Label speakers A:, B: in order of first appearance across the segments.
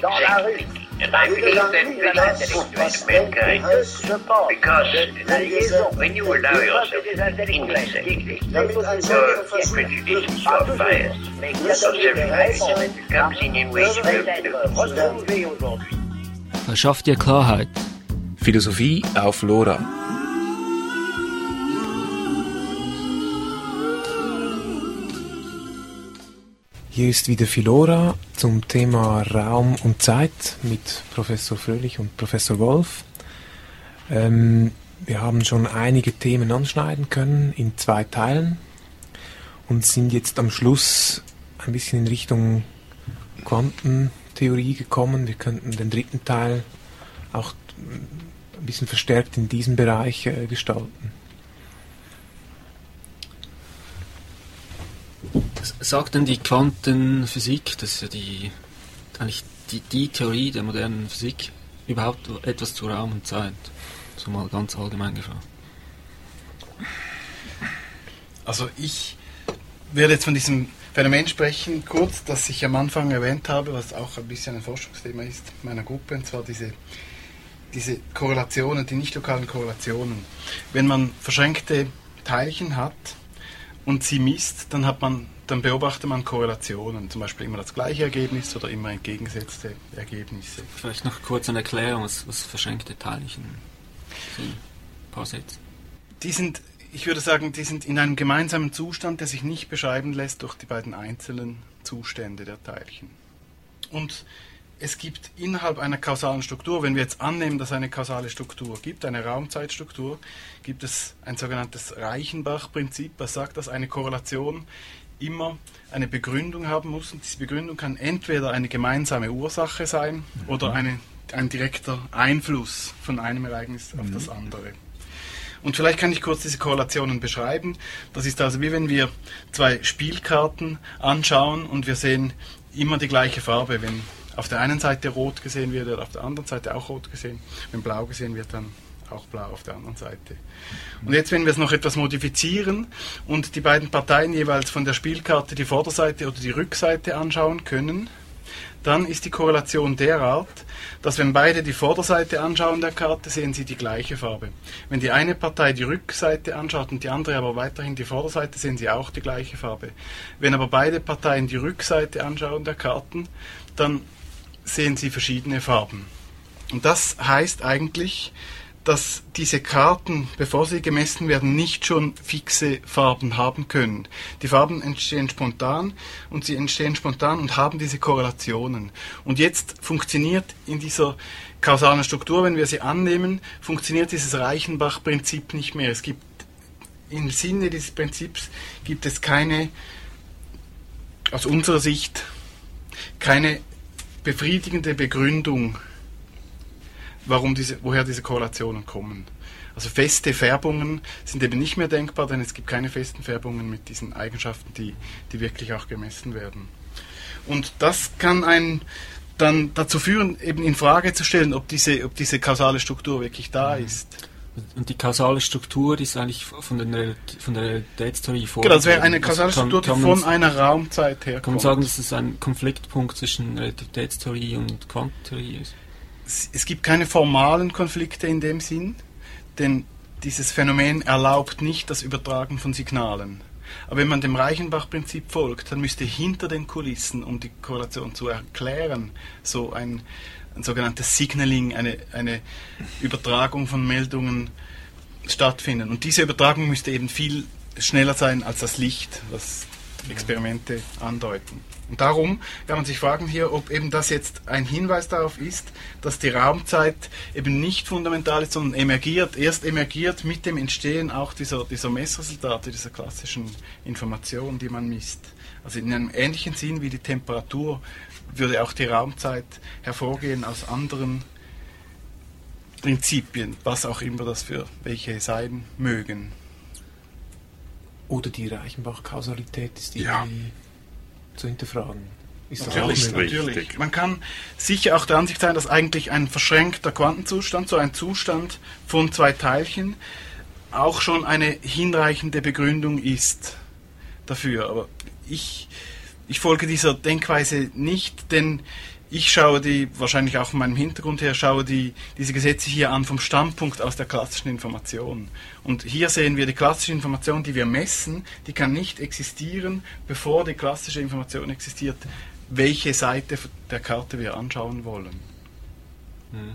A: Dans la rue. And I believe that that is mankind. Because when you allow yourself in this your prejudices, your bias, your self comes in in ways you don't
B: Er schafft dir Klarheit.
C: Philosophie auf Lora. Hier ist wieder Philora zum Thema Raum und Zeit mit Professor Fröhlich und Professor Wolf. Ähm, wir haben schon einige Themen anschneiden können in zwei Teilen und sind jetzt am Schluss ein bisschen in Richtung Quantentheorie gekommen. Wir könnten den dritten Teil auch ein bisschen verstärkt in diesem Bereich äh, gestalten.
B: Sagt denn die Quantenphysik, das ist ja die, eigentlich die, die Theorie der modernen Physik, überhaupt etwas zu Raum und Zeit? So mal ganz allgemein gefragt.
D: Also ich werde jetzt von diesem Phänomen sprechen, kurz, das ich am Anfang erwähnt habe, was auch ein bisschen ein Forschungsthema ist meiner Gruppe, und zwar diese, diese Korrelationen, die nicht lokalen Korrelationen. Wenn man verschränkte Teilchen hat und sie misst, dann hat man dann beobachtet man Korrelationen, zum Beispiel immer das gleiche Ergebnis oder immer entgegengesetzte Ergebnisse.
B: Vielleicht noch kurz eine Erklärung, was, was verschenkte Teilchen sind. Paar Sätze.
D: Die sind, ich würde sagen, die sind in einem gemeinsamen Zustand, der sich nicht beschreiben lässt durch die beiden einzelnen Zustände der Teilchen. Und es gibt innerhalb einer kausalen Struktur, wenn wir jetzt annehmen, dass es eine kausale Struktur gibt, eine Raumzeitstruktur, gibt es ein sogenanntes Reichenbach-Prinzip, das sagt, dass eine Korrelation immer eine Begründung haben muss. Und diese Begründung kann entweder eine gemeinsame Ursache sein mhm. oder eine, ein direkter Einfluss von einem Ereignis auf mhm. das andere. Und vielleicht kann ich kurz diese Korrelationen beschreiben. Das ist also wie wenn wir zwei Spielkarten anschauen und wir sehen immer die gleiche Farbe. Wenn auf der einen Seite rot gesehen wird auf der anderen Seite auch rot gesehen. Wenn blau gesehen wird, dann auch blau auf der anderen Seite. Und jetzt, wenn wir es noch etwas modifizieren und die beiden Parteien jeweils von der Spielkarte die Vorderseite oder die Rückseite anschauen können, dann ist die Korrelation derart, dass wenn beide die Vorderseite anschauen der Karte, sehen sie die gleiche Farbe. Wenn die eine Partei die Rückseite anschaut und die andere aber weiterhin die Vorderseite, sehen sie auch die gleiche Farbe. Wenn aber beide Parteien die Rückseite anschauen der Karten, dann sehen sie verschiedene Farben. Und das heißt eigentlich, dass diese Karten, bevor sie gemessen werden, nicht schon fixe Farben haben können. Die Farben entstehen spontan und sie entstehen spontan und haben diese Korrelationen. Und jetzt funktioniert in dieser kausalen Struktur, wenn wir sie annehmen, funktioniert dieses Reichenbach-Prinzip nicht mehr. Es gibt im Sinne dieses Prinzips gibt es keine, aus unserer Sicht, keine befriedigende Begründung warum diese, woher diese Korrelationen kommen. Also feste Färbungen sind eben nicht mehr denkbar, denn es gibt keine festen Färbungen mit diesen Eigenschaften, die, die wirklich auch gemessen werden. Und das kann einen dann dazu führen, eben in Frage zu stellen, ob diese, ob diese kausale Struktur wirklich da mhm. ist.
B: Und die kausale Struktur ist eigentlich von, den, von der Realitätstheorie
D: vor. Genau, das wäre eine kausale Struktur, die von einer Raumzeit herkommt.
B: Kann man sagen, dass es ein Konfliktpunkt zwischen Relativitätstheorie und Quantentheorie ist?
D: es gibt keine formalen Konflikte in dem Sinn, denn dieses Phänomen erlaubt nicht das Übertragen von Signalen. Aber wenn man dem Reichenbach-Prinzip folgt, dann müsste hinter den Kulissen, um die Korrelation zu erklären, so ein, ein sogenanntes Signaling, eine, eine Übertragung von Meldungen stattfinden. Und diese Übertragung müsste eben viel schneller sein als das Licht, was Experimente andeuten. Und darum kann man sich fragen hier, ob eben das jetzt ein Hinweis darauf ist, dass die Raumzeit eben nicht fundamental ist, sondern emergiert, erst emergiert mit dem Entstehen auch dieser, dieser Messresultate, dieser klassischen Information, die man misst. Also in einem ähnlichen Sinn wie die Temperatur würde auch die Raumzeit hervorgehen aus anderen Prinzipien, was auch immer das für welche sein mögen.
C: Oder die Reichenbach-Kausalität ist die
D: ja.
C: zu hinterfragen.
D: Ist natürlich, natürlich. Man kann sicher auch der Ansicht sein, dass eigentlich ein verschränkter Quantenzustand, so ein Zustand von zwei Teilchen, auch schon eine hinreichende Begründung ist dafür. Aber ich ich folge dieser Denkweise nicht, denn ich schaue die, wahrscheinlich auch von meinem Hintergrund her, schaue die, diese Gesetze hier an vom Standpunkt aus der klassischen Information. Und hier sehen wir die klassische Information, die wir messen, die kann nicht existieren, bevor die klassische Information existiert, welche Seite der Karte wir anschauen wollen. Mhm.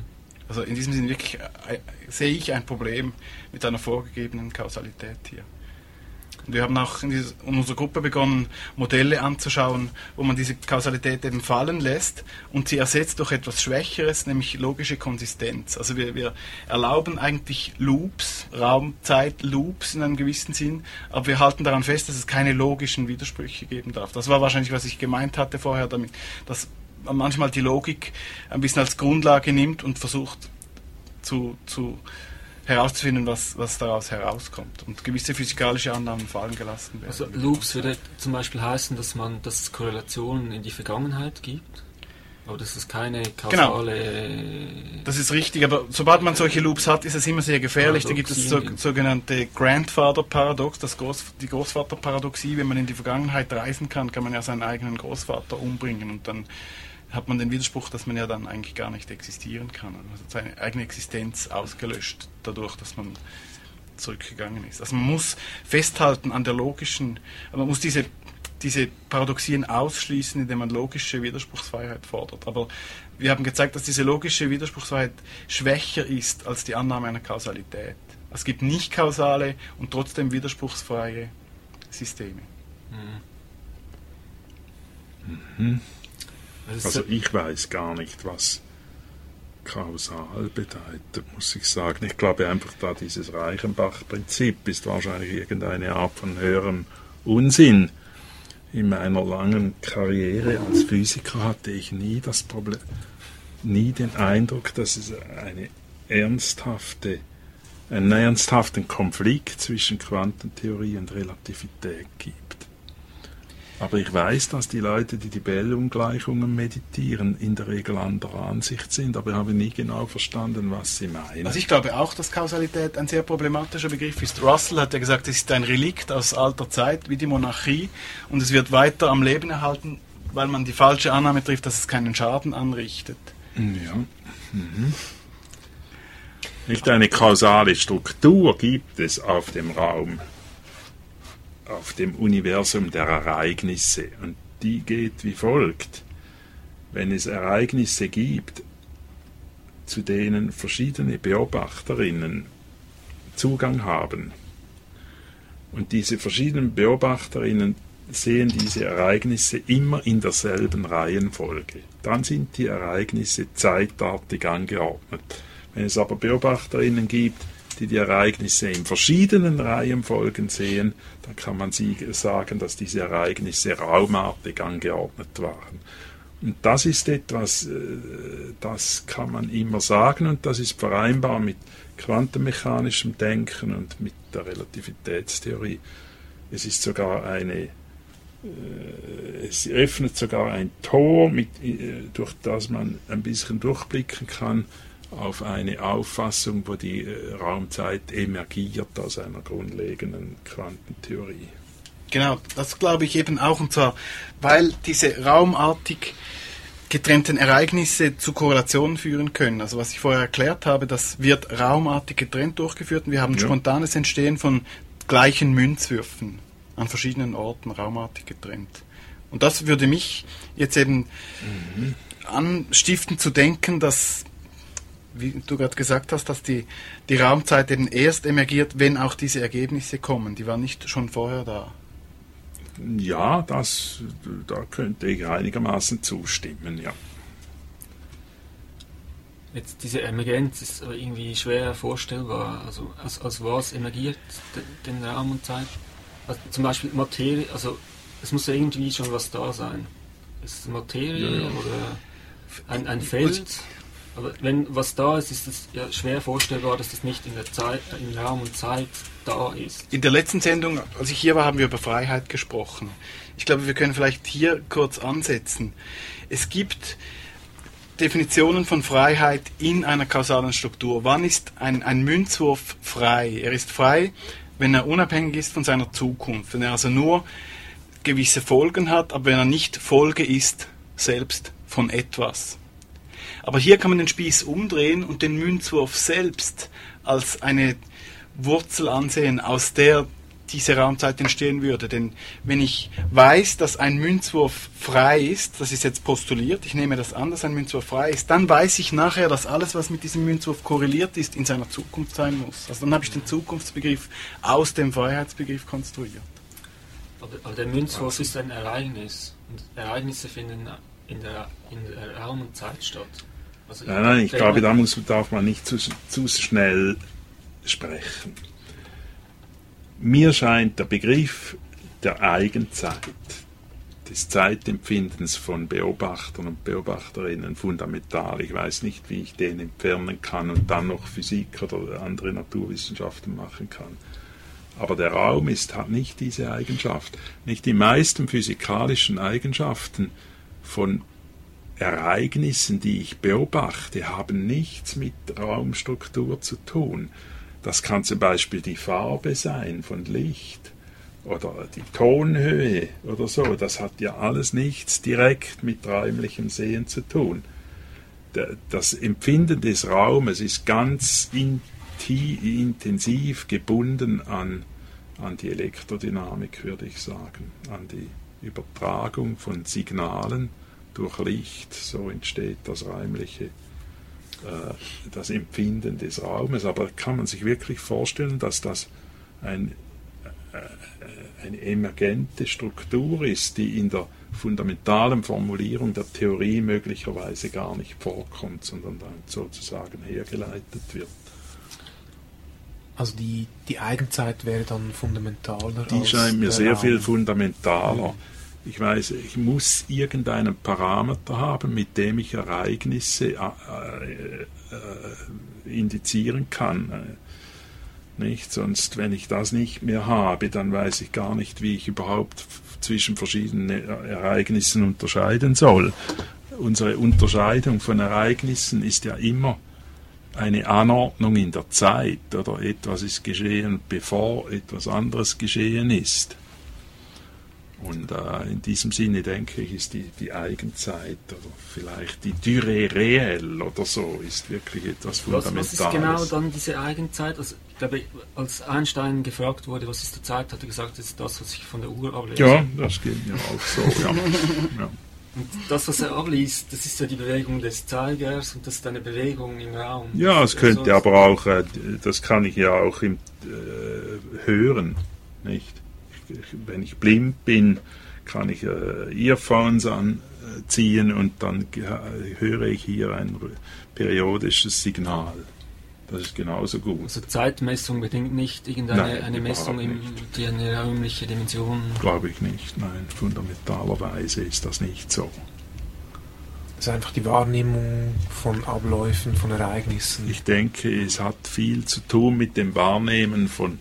D: Also in diesem Sinne wirklich äh, sehe ich ein Problem mit einer vorgegebenen Kausalität hier. Wir haben auch in, dieser, in, unserer Gruppe begonnen, Modelle anzuschauen, wo man diese Kausalität eben fallen lässt und sie ersetzt durch etwas Schwächeres, nämlich logische Konsistenz. Also wir, wir erlauben eigentlich Loops, Raumzeit-Loops in einem gewissen Sinn, aber wir halten daran fest, dass es keine logischen Widersprüche geben darf. Das war wahrscheinlich, was ich gemeint hatte vorher damit, dass man manchmal die Logik ein bisschen als Grundlage nimmt und versucht zu, zu herauszufinden, was, was daraus herauskommt. Und gewisse physikalische Annahmen fallen gelassen werden.
B: Also Loops würde zum Beispiel heißen, dass man dass es Korrelationen in die Vergangenheit gibt. Aber das ist keine
D: genau. kausale. Genau. Das ist richtig, aber sobald man solche Loops hat, ist es immer sehr gefährlich. Da gibt es so, sogenannte Grandfather-Paradox, das Groß, die Großvater-Paradoxie. Wenn man in die Vergangenheit reisen kann, kann man ja seinen eigenen Großvater umbringen und dann hat man den Widerspruch, dass man ja dann eigentlich gar nicht existieren kann. Also seine eigene Existenz ausgelöscht dadurch, dass man zurückgegangen ist. Also man muss festhalten an der logischen, man muss diese, diese Paradoxien ausschließen, indem man logische Widerspruchsfreiheit fordert. Aber wir haben gezeigt, dass diese logische Widerspruchsfreiheit schwächer ist als die Annahme einer Kausalität. Es gibt nicht kausale und trotzdem widerspruchsfreie Systeme.
E: Mhm. Mhm. Also ich weiß gar nicht, was kausal bedeutet, muss ich sagen. Ich glaube einfach, da dieses Reichenbach-Prinzip ist wahrscheinlich irgendeine Art von höherem Unsinn. In meiner langen Karriere als Physiker hatte ich nie das Problem, nie den Eindruck, dass es eine ernsthafte, einen ernsthaften Konflikt zwischen Quantentheorie und Relativität gibt. Aber ich weiß, dass die Leute, die die Bell-Ungleichungen meditieren, in der Regel anderer Ansicht sind, aber ich habe nie genau verstanden, was sie meinen.
D: Also ich glaube auch, dass Kausalität ein sehr problematischer Begriff ist. Russell hat ja gesagt, es ist ein Relikt aus alter Zeit, wie die Monarchie, und es wird weiter am Leben erhalten, weil man die falsche Annahme trifft, dass es keinen Schaden anrichtet.
E: Ja. Mhm. Nicht eine kausale Struktur gibt es auf dem Raum auf dem Universum der Ereignisse und die geht wie folgt. Wenn es Ereignisse gibt, zu denen verschiedene Beobachterinnen Zugang haben und diese verschiedenen Beobachterinnen sehen diese Ereignisse immer in derselben Reihenfolge, dann sind die Ereignisse zeitartig angeordnet. Wenn es aber Beobachterinnen gibt, die die Ereignisse in verschiedenen Reihenfolgen sehen, dann kann man sagen, dass diese Ereignisse raumartig angeordnet waren. Und das ist etwas, äh, das kann man immer sagen und das ist vereinbar mit quantenmechanischem Denken und mit der Relativitätstheorie. Es ist sogar eine, äh, es öffnet sogar ein Tor, mit, äh, durch das man ein bisschen durchblicken kann, auf eine Auffassung, wo die äh, Raumzeit emergiert aus einer grundlegenden Quantentheorie.
D: Genau, das glaube ich eben auch, und zwar, weil diese raumartig getrennten Ereignisse zu Korrelationen führen können. Also was ich vorher erklärt habe, das wird raumartig getrennt durchgeführt und wir haben ja. spontanes Entstehen von gleichen Münzwürfen an verschiedenen Orten raumartig getrennt. Und das würde mich jetzt eben mhm. anstiften zu denken, dass wie du gerade gesagt hast, dass die, die Raumzeit eben erst emergiert, wenn auch diese Ergebnisse kommen. Die waren nicht schon vorher da.
E: Ja, das, da könnte ich einigermaßen zustimmen, ja.
B: Jetzt diese Emergenz ist aber irgendwie schwer vorstellbar. Also als, als was emergiert den Raum und Zeit? Also zum Beispiel Materie, also es muss ja irgendwie schon was da sein. Ist es Materie ja, ja. oder ein, ein Feld? Aber wenn was da ist, ist es ja schwer vorstellbar, dass das nicht in der Zeit, in Raum und Zeit da ist.
D: In der letzten Sendung, als ich hier war, haben wir über Freiheit gesprochen. Ich glaube, wir können vielleicht hier kurz ansetzen. Es gibt Definitionen von Freiheit in einer kausalen Struktur. Wann ist ein, ein Münzwurf frei? Er ist frei, wenn er unabhängig ist von seiner Zukunft, wenn er also nur gewisse Folgen hat, aber wenn er nicht Folge ist, selbst von etwas. Aber hier kann man den Spieß umdrehen und den Münzwurf selbst als eine Wurzel ansehen, aus der diese Raumzeit entstehen würde. Denn wenn ich weiß, dass ein Münzwurf frei ist, das ist jetzt postuliert, ich nehme das an, dass ein Münzwurf frei ist, dann weiß ich nachher, dass alles, was mit diesem Münzwurf korreliert ist, in seiner Zukunft sein muss. Also dann habe ich den Zukunftsbegriff aus dem Freiheitsbegriff konstruiert.
B: Aber, der Münzwurf ist ein Ereignis. Und Ereignisse finden in der, in der Raum und Zeit statt.
E: Also nein, nein, ich glaube, da muss, darf man nicht zu, zu schnell sprechen. Mir scheint der Begriff der Eigenzeit, des Zeitempfindens von Beobachtern und Beobachterinnen fundamental. Ich weiß nicht, wie ich den entfernen kann und dann noch Physik oder andere Naturwissenschaften machen kann. Aber der Raum ist, hat nicht diese Eigenschaft. Nicht die meisten physikalischen Eigenschaften von Ereignissen, die ich beobachte, haben nichts mit Raumstruktur zu tun. Das kann zum Beispiel die Farbe sein von Licht oder die Tonhöhe oder so. Das hat ja alles nichts direkt mit räumlichem Sehen zu tun. Das Empfinden des Raumes ist ganz intensiv gebunden an, an die Elektrodynamik, würde ich sagen, an die Übertragung von Signalen durch Licht, so entsteht das räumliche, äh, das Empfinden des Raumes. Aber kann man sich wirklich vorstellen, dass das ein, äh, eine emergente Struktur ist, die in der fundamentalen Formulierung der Theorie möglicherweise gar nicht vorkommt, sondern dann sozusagen hergeleitet wird.
C: Also die, die Eigenzeit wäre dann fundamentaler.
E: Die scheint mir sehr Raum. viel fundamentaler. Mhm ich weiß, ich muss irgendeinen Parameter haben, mit dem ich Ereignisse äh, äh, indizieren kann. Nicht? Sonst, wenn ich das nicht mehr habe, dann weiß ich gar nicht, wie ich überhaupt zwischen verschiedenen Ereignissen unterscheiden soll. Unsere Unterscheidung von Ereignissen ist ja immer eine Anordnung in der Zeit oder etwas ist geschehen, bevor etwas anderes geschehen ist. Und äh, in diesem Sinne denke ich, ist die, die Eigenzeit oder vielleicht die Dürre reell oder so ist wirklich etwas Fundamentales.
B: Was, was ist genau dann diese Eigenzeit? Also, ich glaube, als Einstein gefragt wurde, was ist die Zeit, hat er gesagt, das ist das, was ich von der Uhr ablese.
E: Ja, das geht mir auch so, ja. ja.
B: Und das, was er abliest, das ist ja die Bewegung des Zeigers und das ist eine Bewegung im Raum.
E: Ja, es könnte also, aber auch, äh, das kann ich ja auch im, äh, hören, nicht? Wenn ich blind bin, kann ich äh, Earphones anziehen und dann höre ich hier ein periodisches Signal. Das ist genauso gut.
B: Also Zeitmessung bedingt nicht irgendeine nein, eine Messung, im, die eine räumliche Dimension.
E: Glaube ich nicht. Nein, fundamentalerweise ist das nicht so.
C: Es ist einfach die Wahrnehmung von Abläufen, von Ereignissen.
E: Ich denke, es hat viel zu tun mit dem Wahrnehmen von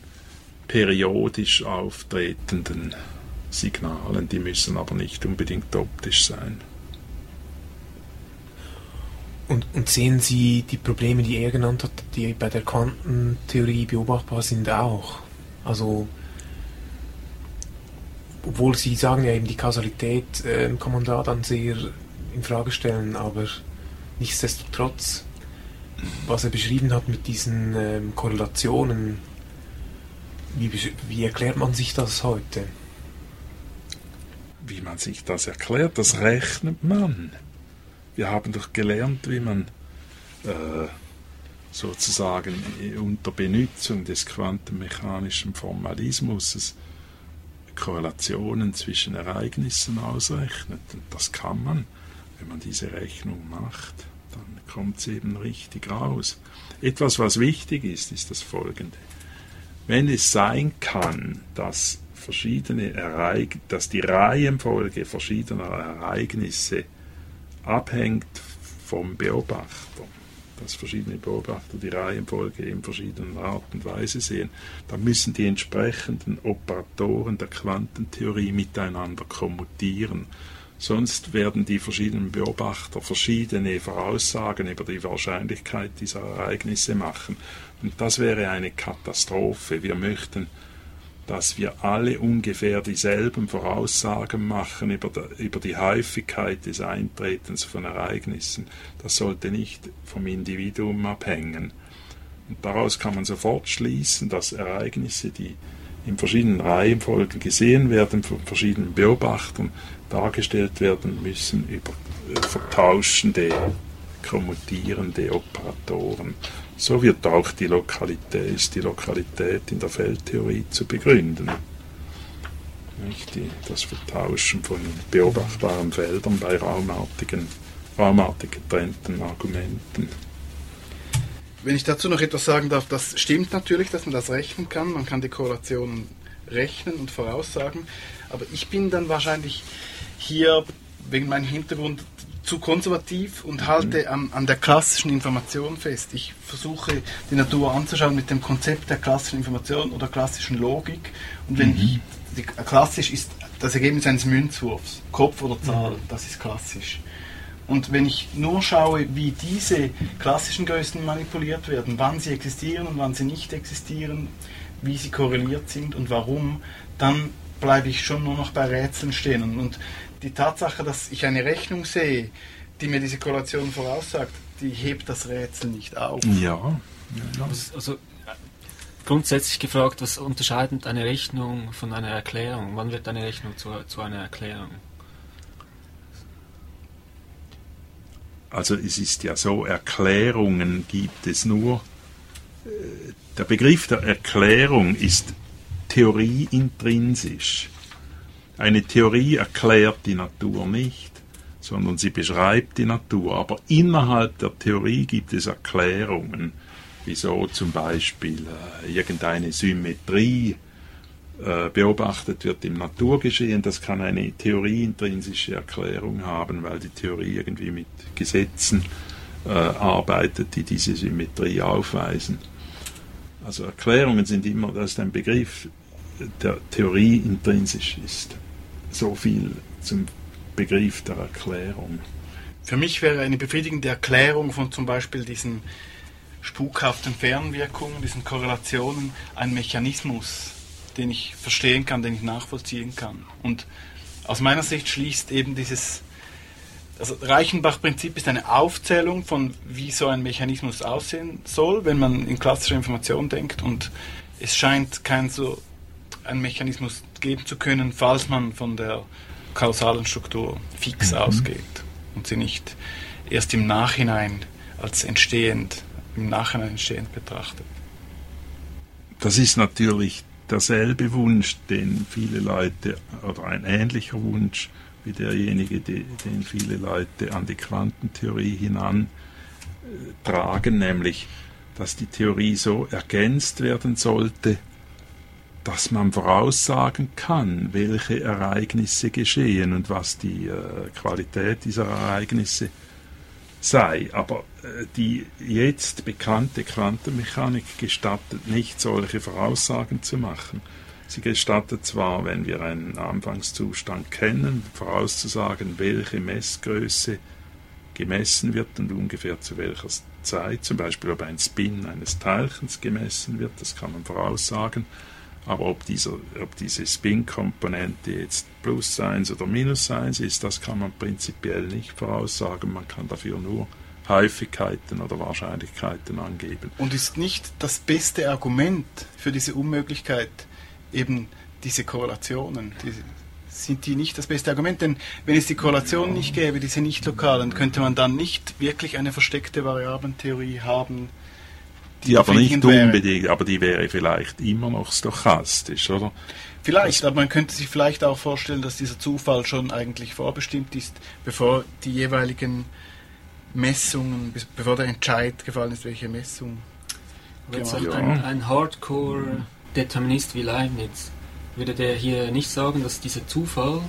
E: periodisch auftretenden Signalen, die müssen aber nicht unbedingt optisch sein.
C: Und, und, sehen Sie die Probleme, die er genannt hat, die bei der Quantentheorie beobachtbar sind, auch? Also, obwohl Sie sagen ja eben, die Kausalität äh, kann man da dann sehr in Frage stellen, aber nichtsdestotrotz, was er beschrieben hat mit diesen ähm, Korrelationen, wie, wie erklärt man sich das heute?
E: Wie man sich das erklärt, das rechnet man. Wir haben doch gelernt, wie man äh, sozusagen unter Benutzung des quantenmechanischen Formalismus Korrelationen zwischen Ereignissen ausrechnet. Und das kann man, wenn man diese Rechnung macht, dann kommt es eben richtig raus. Etwas, was wichtig ist, ist das folgende wenn es sein kann, dass verschiedene Ereig dass die Reihenfolge verschiedener Ereignisse abhängt vom Beobachter, dass verschiedene Beobachter die Reihenfolge in verschiedenen Art und Weise sehen, dann müssen die entsprechenden Operatoren der Quantentheorie miteinander kommutieren. Sonst werden die verschiedenen Beobachter verschiedene Voraussagen über die Wahrscheinlichkeit dieser Ereignisse machen. Und das wäre eine Katastrophe. Wir möchten dass wir alle ungefähr dieselben Voraussagen machen über, der, über die Häufigkeit des Eintretens von Ereignissen. Das sollte nicht vom Individuum abhängen. Und daraus kann man sofort schließen, dass Ereignisse, die in verschiedenen Reihenfolgen gesehen werden, von verschiedenen Beobachtern dargestellt werden müssen über äh, vertauschende, kommutierende Operatoren. So wird auch die Lokalität, ist die Lokalität in der Feldtheorie zu begründen. Nicht die, das Vertauschen von beobachtbaren Feldern bei raumartigen, raumartig getrennten Argumenten.
D: Wenn ich dazu noch etwas sagen darf, das stimmt natürlich, dass man das rechnen kann. Man kann die Korrelationen rechnen und voraussagen. Aber ich bin dann wahrscheinlich hier wegen meinem Hintergrund zu konservativ und halte an, an der klassischen Information fest. Ich versuche die Natur anzuschauen mit dem Konzept der klassischen Information oder klassischen Logik. Und wenn mhm. ich, die, klassisch ist das Ergebnis eines Münzwurfs, Kopf oder Zahl, mhm. das ist klassisch. Und wenn ich nur schaue, wie diese klassischen Größen manipuliert werden, wann sie existieren und wann sie nicht existieren, wie sie korreliert sind und warum, dann bleibe ich schon nur noch bei Rätseln stehen. Und, und die Tatsache, dass ich eine Rechnung sehe, die mir diese Korrelation voraussagt, die hebt das Rätsel nicht auf.
E: Ja.
B: ja. Also, grundsätzlich gefragt, was unterscheidet eine Rechnung von einer Erklärung? Wann wird eine Rechnung zu, zu einer Erklärung?
E: Also es ist ja so, Erklärungen gibt es nur. Äh, der Begriff der Erklärung ist Theorie intrinsisch. Eine Theorie erklärt die Natur nicht, sondern sie beschreibt die Natur. Aber innerhalb der Theorie gibt es Erklärungen, wieso zum Beispiel äh, irgendeine Symmetrie äh, beobachtet wird im Naturgeschehen. Das kann eine theorieintrinsische Erklärung haben, weil die Theorie irgendwie mit Gesetzen äh, arbeitet, die diese Symmetrie aufweisen. Also Erklärungen sind immer, das ist ein Begriff, der Theorie intrinsisch ist so viel zum Begriff der Erklärung.
D: Für mich wäre eine befriedigende Erklärung von zum Beispiel diesen spukhaften Fernwirkungen, diesen Korrelationen, ein Mechanismus, den ich verstehen kann, den ich nachvollziehen kann. Und aus meiner Sicht schließt eben dieses also Reichenbach-Prinzip ist eine Aufzählung von, wie so ein Mechanismus aussehen soll, wenn man in klassischer Information denkt. Und es scheint kein so ein Mechanismus geben zu können, falls man von der kausalen Struktur fix mhm. ausgeht und sie nicht erst im Nachhinein als entstehend, im Nachhinein entstehend betrachtet.
E: Das ist natürlich derselbe Wunsch, den viele Leute, oder ein ähnlicher Wunsch wie derjenige, den viele Leute an die Quantentheorie hinan äh, tragen, nämlich, dass die Theorie so ergänzt werden sollte, dass man voraussagen kann, welche Ereignisse geschehen und was die äh, Qualität dieser Ereignisse sei. Aber äh, die jetzt bekannte Quantenmechanik gestattet nicht, solche Voraussagen zu machen. Sie gestattet zwar, wenn wir einen Anfangszustand kennen, vorauszusagen, welche Messgröße gemessen wird und ungefähr zu welcher Zeit, zum Beispiel ob ein Spin eines Teilchens gemessen wird, das kann man voraussagen. Aber ob, dieser, ob diese Spin-Komponente jetzt plus 1 oder minus 1 ist, das kann man prinzipiell nicht voraussagen. Man kann dafür nur Häufigkeiten oder Wahrscheinlichkeiten angeben.
D: Und ist nicht das beste Argument für diese Unmöglichkeit eben diese Korrelationen? Die, sind die nicht das beste Argument? Denn wenn es die Korrelation nicht gäbe, diese nicht lokalen, könnte man dann nicht wirklich eine versteckte Variablentheorie haben,
E: die, aber nicht unbedingt, aber die wäre vielleicht immer noch stochastisch, oder?
D: Vielleicht, aber man könnte sich vielleicht auch vorstellen, dass dieser Zufall schon eigentlich vorbestimmt ist, bevor die jeweiligen Messungen, bevor der Entscheid gefallen ist, welche Messung.
B: jetzt ja. ein, ein Hardcore-Determinist wie Leibniz, würde der hier nicht sagen, dass dieser Zufall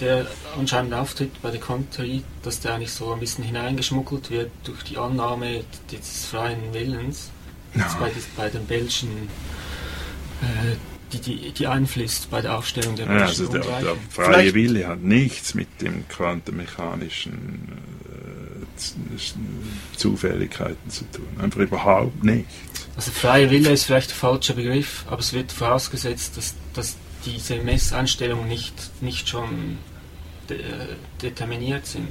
B: der anscheinend auftritt bei der Konterie, dass der eigentlich so ein bisschen hineingeschmuggelt wird durch die Annahme des freien Willens, ja. bei, bei den Bellschen, äh, die, die, die einfließt bei der Aufstellung der
E: ja, also der, der freie Vielleicht Wille hat nichts mit dem quantenmechanischen äh, Zufälligkeiten zu tun. Einfach überhaupt nicht.
B: Also freier Wille ist vielleicht der falsche Begriff, aber es wird vorausgesetzt, dass, dass diese Messeinstellungen nicht, nicht schon de, determiniert sind.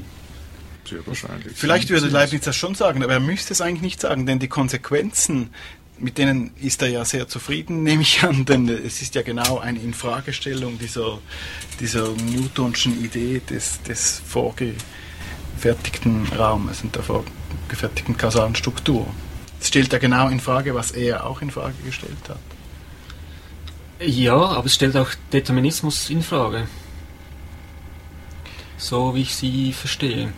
E: Sehr wahrscheinlich.
D: Vielleicht würde Leibniz das schon sagen, aber er müsste es eigentlich nicht sagen, denn die Konsequenzen, mit denen ist er ja sehr zufrieden, nehme ich an, denn es ist ja genau eine Infragestellung dieser, dieser Newtonschen Idee des, des vorgefertigten Raumes und der vorgefertigten kausalen Struktur. Es stellt ja genau in Frage, was er auch in Frage gestellt hat.
B: Ja, aber es stellt auch Determinismus in Frage. So wie ich sie verstehe.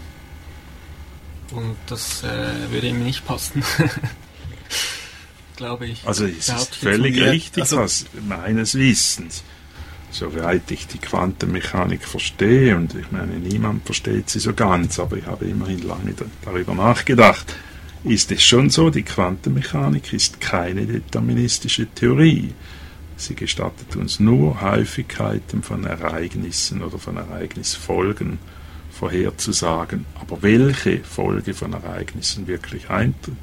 B: Und das äh, würde ihm nicht passen. Glaube ich.
E: Also es ist völlig richtig,
D: also-
E: was meines Wissens. Soweit ich die Quantenmechanik verstehe, und ich meine, niemand versteht sie so ganz, aber ich habe immerhin lange da- darüber nachgedacht, ist es schon so, die Quantenmechanik ist keine deterministische Theorie. Sie gestattet uns nur Häufigkeiten von Ereignissen oder von Ereignisfolgen vorherzusagen. Aber welche Folge von Ereignissen wirklich eintritt,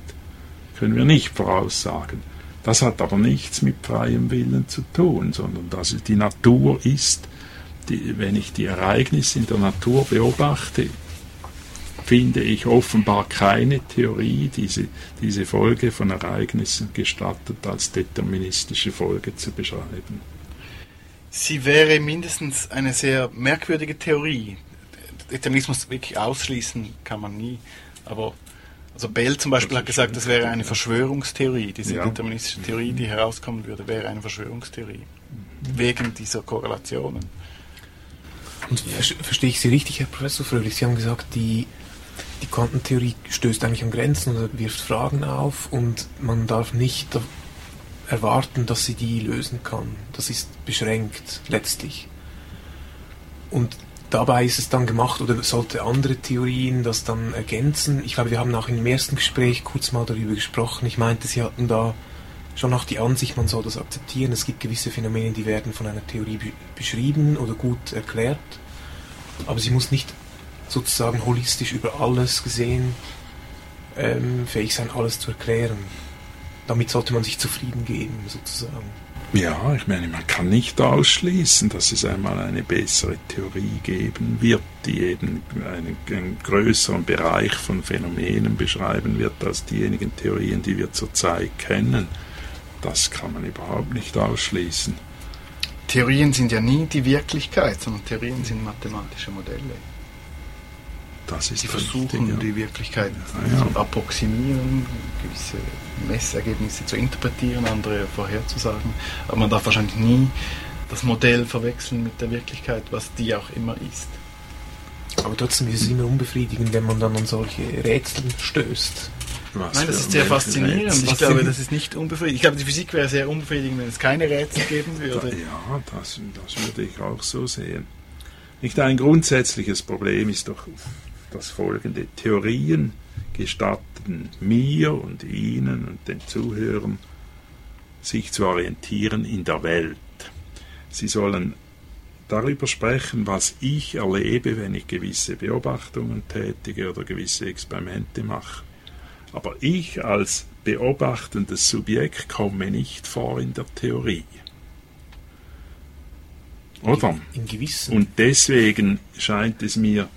E: können wir nicht voraussagen. Das hat aber nichts mit freiem Willen zu tun, sondern dass die Natur ist, die, wenn ich die Ereignisse in der Natur beobachte, finde ich offenbar keine Theorie, diese, diese Folge von Ereignissen gestattet als deterministische Folge zu beschreiben.
D: Sie wäre mindestens eine sehr merkwürdige Theorie. Determinismus wirklich ausschließen kann man nie. Aber also Bell zum Beispiel hat gesagt, das wäre eine Verschwörungstheorie. Diese
E: Ja.
D: deterministische Theorie, die herauskommen würde, wäre eine Verschwörungstheorie. Wegen dieser Korrelationen.
C: Und ver- verstehe ich Sie richtig, Herr Professor Fröhlich? Sie haben gesagt, die, die Quantentheorie stößt eigentlich an Grenzen oder wirft Fragen auf und man darf nicht erwarten, dass sie die lösen kann. Das ist beschränkt letztlich. Und dabei ist es dann gemacht oder sollte andere Theorien das dann ergänzen. Ich glaube, wir haben auch im ersten Gespräch kurz mal darüber gesprochen. Ich meinte, Sie hatten da schon auch die Ansicht, man soll das akzeptieren. Es gibt gewisse Phänomene, die werden von einer Theorie be beschrieben oder gut erklärt, aber sie muss nicht sozusagen holistisch über alles gesehen ähm, fähig sein, alles zu erklären. Damit sollte man sich zufrieden geben, sozusagen.
E: Ja, ich meine, man kann nicht ausschließen, dass es einmal eine bessere Theorie geben wird, die eben einen, einen größeren Bereich von Phänomenen beschreiben wird als diejenigen Theorien, die wir zurzeit kennen. Das kann man überhaupt nicht ausschließen.
D: Theorien sind ja nie die Wirklichkeit, sondern Theorien sind mathematische Modelle.
E: Das ist
D: Sie
E: richtig,
D: versuchen,
E: ja.
D: die Wirklichkeit
E: Ja, ja.
D: zu approximieren, gewisse Messergebnisse zu interpretieren, andere vorherzusagen. Aber man darf wahrscheinlich nie das Modell verwechseln mit der Wirklichkeit, was die auch immer ist.
C: Aber trotzdem ist es immer unbefriedigend, wenn man dann an solche Rätsel stößt.
E: Was
D: Nein, das ist sehr faszinierend.
E: Rätsel.
D: Ich glaube, das ist nicht unbefriedigend. Ich glaube, die Physik wäre sehr unbefriedigend, wenn es keine Rätsel geben würde.
E: Ja, das, das würde ich auch so sehen. Nicht ein grundsätzliches Problem ist doch das folgende. Theorien gestatten mir und Ihnen und den Zuhörern, sich zu orientieren in der Welt. Sie sollen darüber sprechen, was ich erlebe, wenn ich gewisse Beobachtungen tätige oder gewisse Experimente mache. Aber ich als beobachtendes Subjekt komme nicht vor in der Theorie. Oder?
C: In gewissen.
E: Und deswegen scheint es mir,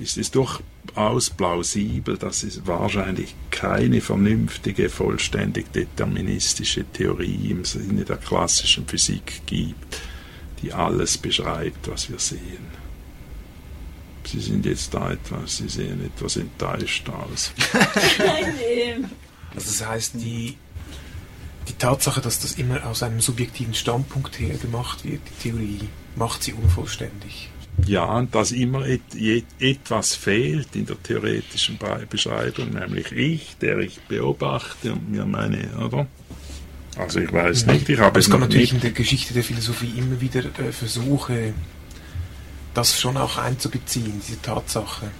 E: ist es durchaus plausibel, dass es wahrscheinlich keine vernünftige, vollständig deterministische Theorie im Sinne der klassischen Physik gibt, die alles beschreibt, was wir sehen. Sie sind jetzt da etwas, Sie sehen etwas enttäuscht aus.
C: Also das heißt, die, die Tatsache, dass das immer aus einem subjektiven Standpunkt her gemacht wird, die Theorie, macht sie unvollständig.
E: Ja, und dass immer et, et, etwas fehlt in der theoretischen Be- Beschreibung, nämlich ich, der ich beobachte und mir meine, oder? Also ich weiß nicht, ich habe
C: Aber
E: es
C: gab natürlich
E: nicht.
C: in der Geschichte der Philosophie immer wieder äh, Versuche, das schon auch einzubeziehen, diese Tatsache.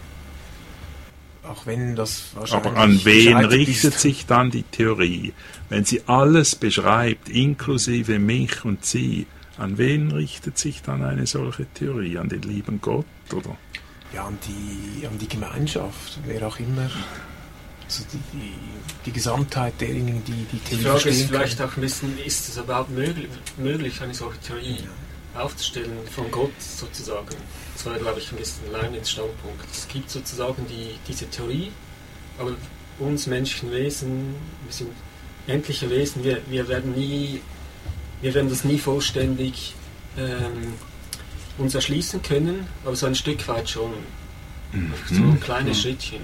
C: Auch wenn das wahrscheinlich
E: Aber an wen richtet
C: ist.
E: sich dann die Theorie? Wenn sie alles beschreibt, inklusive mich und sie, an wen richtet sich dann eine solche Theorie? An den lieben Gott, oder?
C: ja, an, die, an die Gemeinschaft, wer auch immer, also die, die, die Gesamtheit derjenigen, die die
B: Theorie Die Frage ist vielleicht können. auch ein bisschen, ist es überhaupt möglich, möglich eine solche Theorie ja. aufzustellen, von Gott sozusagen? Das war, glaube ich, ein bisschen Leibniz Standpunkt. Es gibt sozusagen die, diese Theorie, aber uns menschlichen Wesen, wir sind endliche Wesen, wir, wir werden nie, wir werden das nie vollständig ähm, uns erschließen können, aber so ein Stück weit schon. Mhm. So ein kleines mhm. Schrittchen.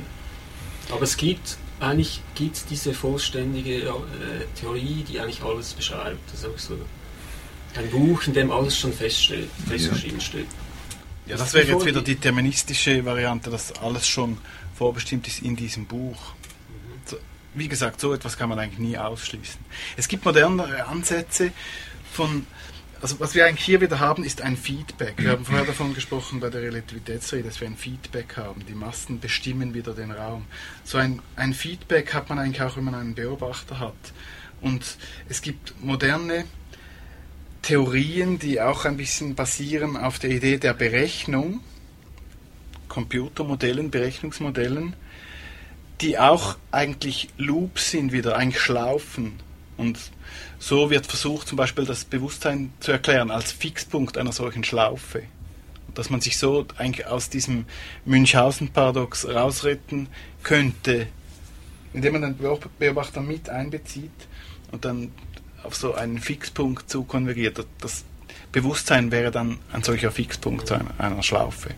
B: Aber es gibt eigentlich gibt diese vollständige äh, Theorie, die eigentlich alles beschreibt. Das ist auch so ein Buch, in dem alles schon feststeht, festgeschrieben ja. steht.
D: Ja, das wäre jetzt wieder die deterministische Variante, dass alles schon vorbestimmt ist in diesem Buch. So, wie gesagt, so etwas kann man eigentlich nie ausschließen. Es gibt modernere Ansätze von also was wir eigentlich hier wieder haben, ist ein Feedback. Wir haben vorher davon gesprochen bei der Relativitätstheorie, dass wir ein Feedback haben. Die Massen bestimmen wieder den Raum. So ein, ein Feedback hat man eigentlich auch, wenn man einen Beobachter hat. Und es gibt moderne Theorien, die auch ein bisschen basieren auf der Idee der Berechnung, Computermodellen, Berechnungsmodellen, die auch eigentlich Loops sind, wieder eigentlich Schlaufen. Und so wird versucht, zum Beispiel das Bewusstsein zu erklären als Fixpunkt einer solchen Schlaufe. Dass man sich so eigentlich aus diesem Münchhausen-Paradox rausretten könnte, indem man den Beobachter mit einbezieht und dann auf so einen Fixpunkt zu konvergiert. Das Bewusstsein wäre dann ein solcher Fixpunkt einer, einer Schlaufe.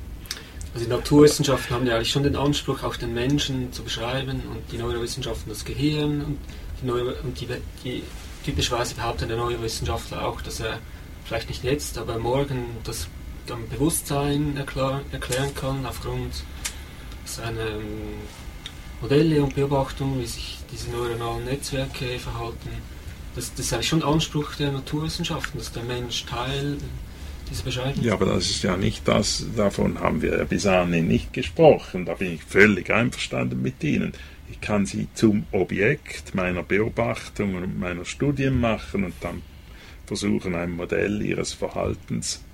B: Also die Naturwissenschaften haben ja eigentlich schon den Anspruch, auch den Menschen zu beschreiben und die Neurowissenschaften das Gehirn und Neuro und die, die typischerweise behauptet der neue Wissenschaftler auch, dass er vielleicht nicht jetzt, aber morgen das Bewusstsein erklären, erklären kann aufgrund seiner ähm, Modelle und Beobachtungen, wie sich diese neuronalen Netzwerke verhalten. Das, das ist eigentlich schon Anspruch der Naturwissenschaften, dass der Mensch Teil dieser Beschreibung
E: Ja, aber das ist ja nicht das, davon haben wir bis anhin nicht gesprochen. Da bin ich völlig einverstanden mit Ihnen. Ich kann sie zum Objekt meiner Beobachtung und meiner Studien machen und dann versuchen, ein Modell ihres Verhaltens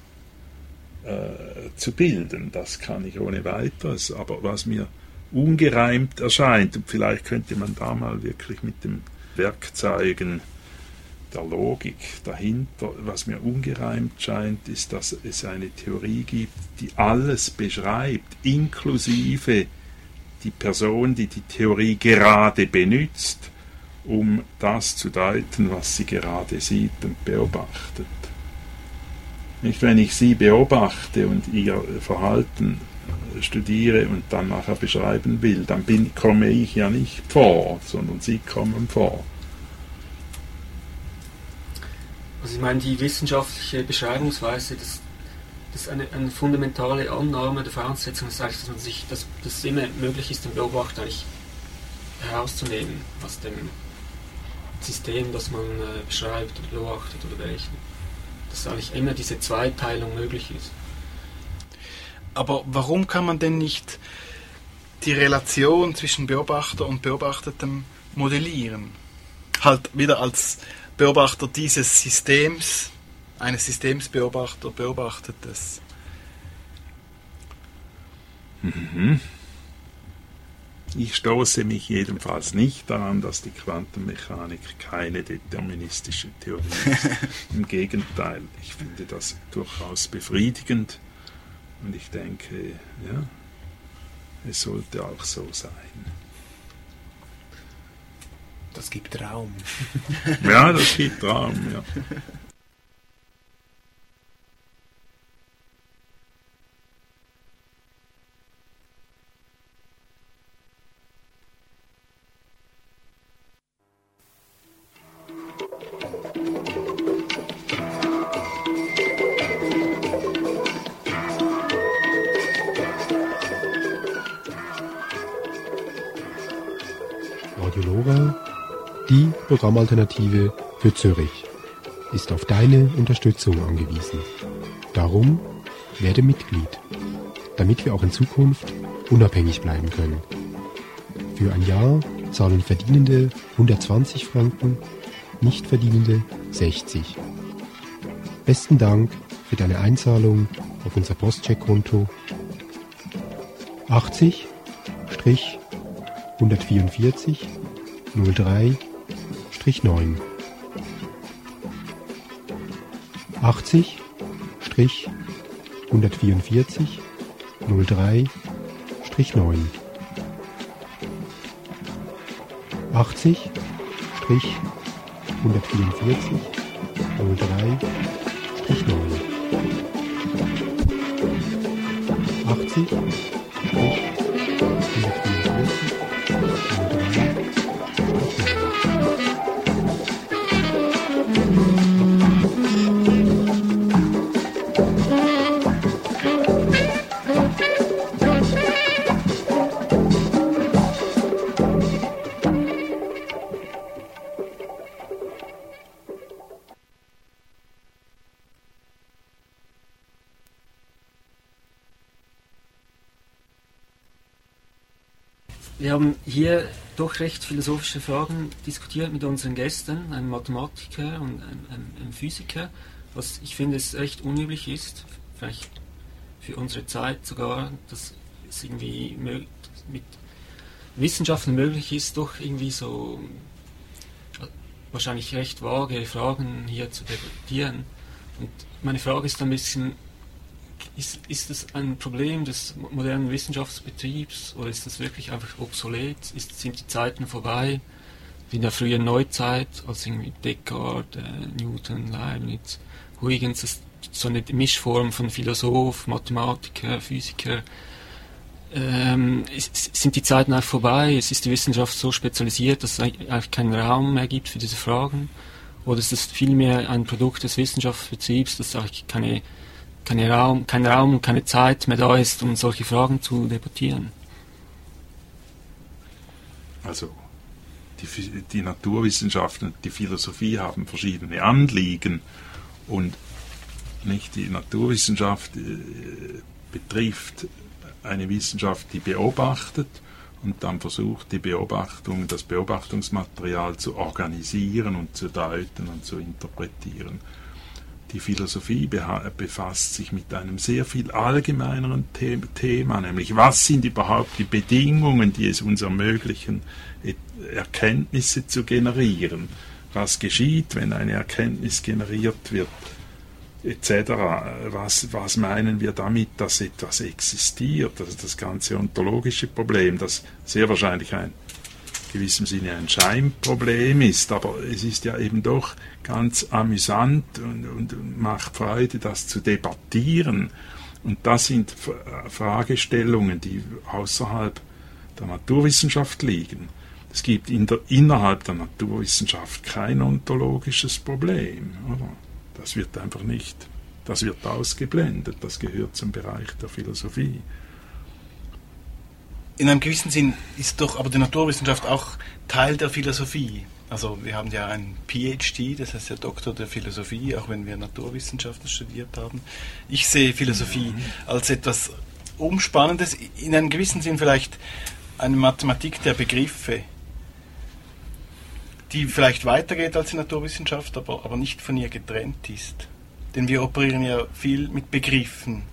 E: äh, zu bilden. Das kann ich ohne weiteres. Aber was mir ungereimt erscheint, und vielleicht könnte man da mal wirklich mit den Werkzeugen der Logik dahinter, was mir ungereimt scheint, ist, dass es eine Theorie gibt, die alles beschreibt, inklusive die Person, die die Theorie gerade benutzt, um das zu deuten, was sie gerade sieht und beobachtet. Nicht, wenn ich sie beobachte und ihr Verhalten studiere und dann nachher beschreiben will, dann bin, komme ich ja nicht vor, sondern sie kommen vor.
B: Also ich meine, die wissenschaftliche Beschreibungsweise, das das ist eine, eine fundamentale Annahme der Voraussetzung, das heißt, dass man sich, dass, es immer möglich ist, den Beobachter eigentlich herauszunehmen aus dem System, das man äh, beschreibt oder beobachtet oder berechnet. Dass eigentlich immer diese Zweiteilung möglich ist.
D: Aber warum kann man denn nicht die Relation zwischen Beobachter und Beobachtetem modellieren? Halt wieder als Beobachter dieses Systems eines Systemsbeobachter beobachtet es.
E: Mhm. Ich stoße mich jedenfalls nicht daran, dass die Quantenmechanik keine deterministische Theorie ist. Im Gegenteil, ich finde das durchaus befriedigend und ich denke, ja, es sollte auch so sein.
C: Das gibt Raum.
E: ja, das gibt Raum, ja.
F: Programmalternative für Zürich ist auf deine Unterstützung angewiesen. Darum werde Mitglied, damit wir auch in Zukunft unabhängig bleiben können. Für ein Jahr zahlen Verdienende 120 Franken, Nichtverdienende 60. Besten Dank für deine Einzahlung auf unser Postcheckkonto 80 144 03 9 80 144 03 9 80 144
B: recht philosophische Fragen diskutiert mit unseren Gästen, einem Mathematiker und einem, einem Physiker, was ich finde es recht unüblich ist, vielleicht für unsere Zeit sogar, dass es irgendwie mit Wissenschaften möglich ist, doch irgendwie so äh, wahrscheinlich recht vage Fragen hier zu debattieren. Und meine Frage ist ein bisschen, ist, ist das ein Problem des modernen Wissenschaftsbetriebs oder ist das wirklich einfach obsolet? Ist, sind die Zeiten vorbei? Wie in der frühen Neuzeit, als irgendwie Descartes, äh, Newton, Leibniz, Huygens, das, so eine Mischform von Philosoph, Mathematiker, Physiker. Ähm, ist, sind die Zeiten einfach vorbei? Es ist die Wissenschaft so spezialisiert, dass es eigentlich keinen Raum mehr gibt für diese Fragen? Oder ist es vielmehr ein Produkt des Wissenschaftsbetriebs, das eigentlich keine keine Raum, kein Raum und keine Zeit mehr da ist, um solche Fragen zu debattieren.
E: Also die, die Naturwissenschaften und die Philosophie haben verschiedene Anliegen und nicht die Naturwissenschaft äh, betrifft eine Wissenschaft, die beobachtet und dann versucht, die Beobachtung, das Beobachtungsmaterial zu organisieren und zu deuten und zu interpretieren. Die Philosophie befasst sich mit einem sehr viel allgemeineren Thema, nämlich was sind überhaupt die Bedingungen, die es uns ermöglichen, Erkenntnisse zu generieren. Was geschieht, wenn eine Erkenntnis generiert wird, etc. Was, was meinen wir damit, dass etwas existiert? Also das ganze ontologische Problem, das sehr wahrscheinlich ein gewissem Sinne ein Scheinproblem ist, aber es ist ja eben doch ganz amüsant und, und macht Freude, das zu debattieren. Und das sind Fragestellungen, die außerhalb der Naturwissenschaft liegen. Es gibt in der, innerhalb der Naturwissenschaft kein ontologisches Problem. Oder? Das wird einfach nicht, das wird ausgeblendet, das gehört zum Bereich der Philosophie
D: in einem gewissen Sinn ist doch aber die Naturwissenschaft auch Teil der Philosophie. Also wir haben ja einen PhD, das heißt ja Doktor der Philosophie, auch wenn wir Naturwissenschaften studiert haben. Ich sehe Philosophie mhm. als etwas Umspannendes, in einem gewissen Sinn vielleicht eine Mathematik der Begriffe, die vielleicht weitergeht als die Naturwissenschaft, aber, aber nicht von ihr getrennt ist. Denn wir operieren ja viel mit Begriffen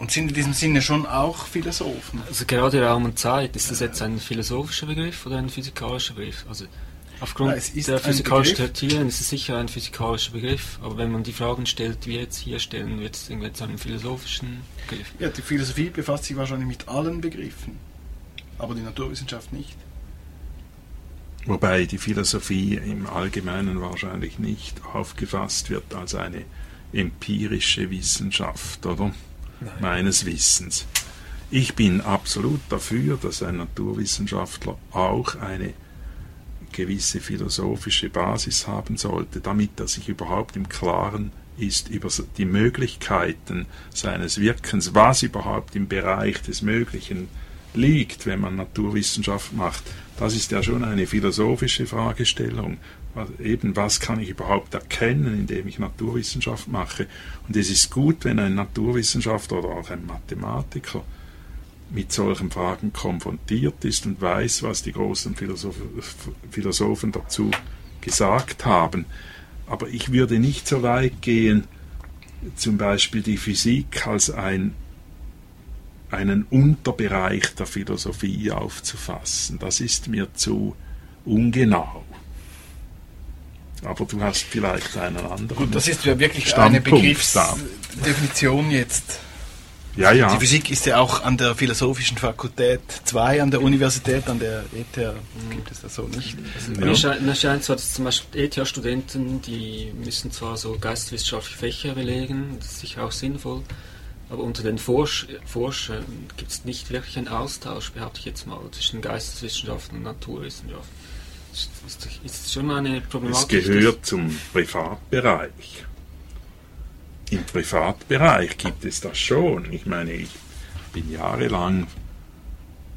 D: und sind in diesem Sinne schon auch Philosophen.
B: Also gerade Raum und Zeit, ist das jetzt ein philosophischer Begriff oder ein physikalischer Begriff? Also aufgrund ja, der physikalischen Theorien ist es sicher ein physikalischer Begriff, aber wenn man die Fragen stellt, wie wir jetzt hier stellen, wird es irgendwie zu einem philosophischen Begriff.
D: Ja, die Philosophie befasst sich wahrscheinlich mit allen Begriffen, aber die Naturwissenschaft nicht.
E: Wobei die Philosophie im Allgemeinen wahrscheinlich nicht aufgefasst wird als eine empirische Wissenschaft, oder? Meines Wissens. Ich bin absolut dafür, dass ein Naturwissenschaftler auch eine gewisse philosophische Basis haben sollte, damit er sich überhaupt im Klaren ist über die Möglichkeiten seines Wirkens, was überhaupt im Bereich des Möglichen liegt, wenn man Naturwissenschaft macht. Das ist ja schon eine philosophische Fragestellung eben was kann ich überhaupt erkennen, indem ich Naturwissenschaft mache. Und es ist gut, wenn ein Naturwissenschaftler oder auch ein Mathematiker mit solchen Fragen konfrontiert ist und weiß, was die großen Philosophen dazu gesagt haben. Aber ich würde nicht so weit gehen, zum Beispiel die Physik als ein einen Unterbereich der Philosophie aufzufassen. Das ist mir zu ungenau. Aber du hast vielleicht einen anderen.
D: Gut, das ist ja wirklich
E: Standpunkt
D: eine Begriffsdefinition jetzt.
E: Ja, ja.
D: Die Physik ist ja auch an der Philosophischen Fakultät 2 an der Universität, an der ETH gibt es das so nicht.
B: Also mir, scheint, mir scheint zwar, dass zum Beispiel ETH-Studenten, die müssen zwar so geisteswissenschaftliche Fächer belegen, das ist sicher auch sinnvoll, aber unter den Forsch Forschern gibt es nicht wirklich einen Austausch, behaupte ich jetzt mal, zwischen Geisteswissenschaften und Naturwissenschaften. Das ist, ist schon eine Problematik.
E: Es gehört zum Privatbereich. Im Privatbereich gibt es das schon. Ich meine, ich bin jahrelang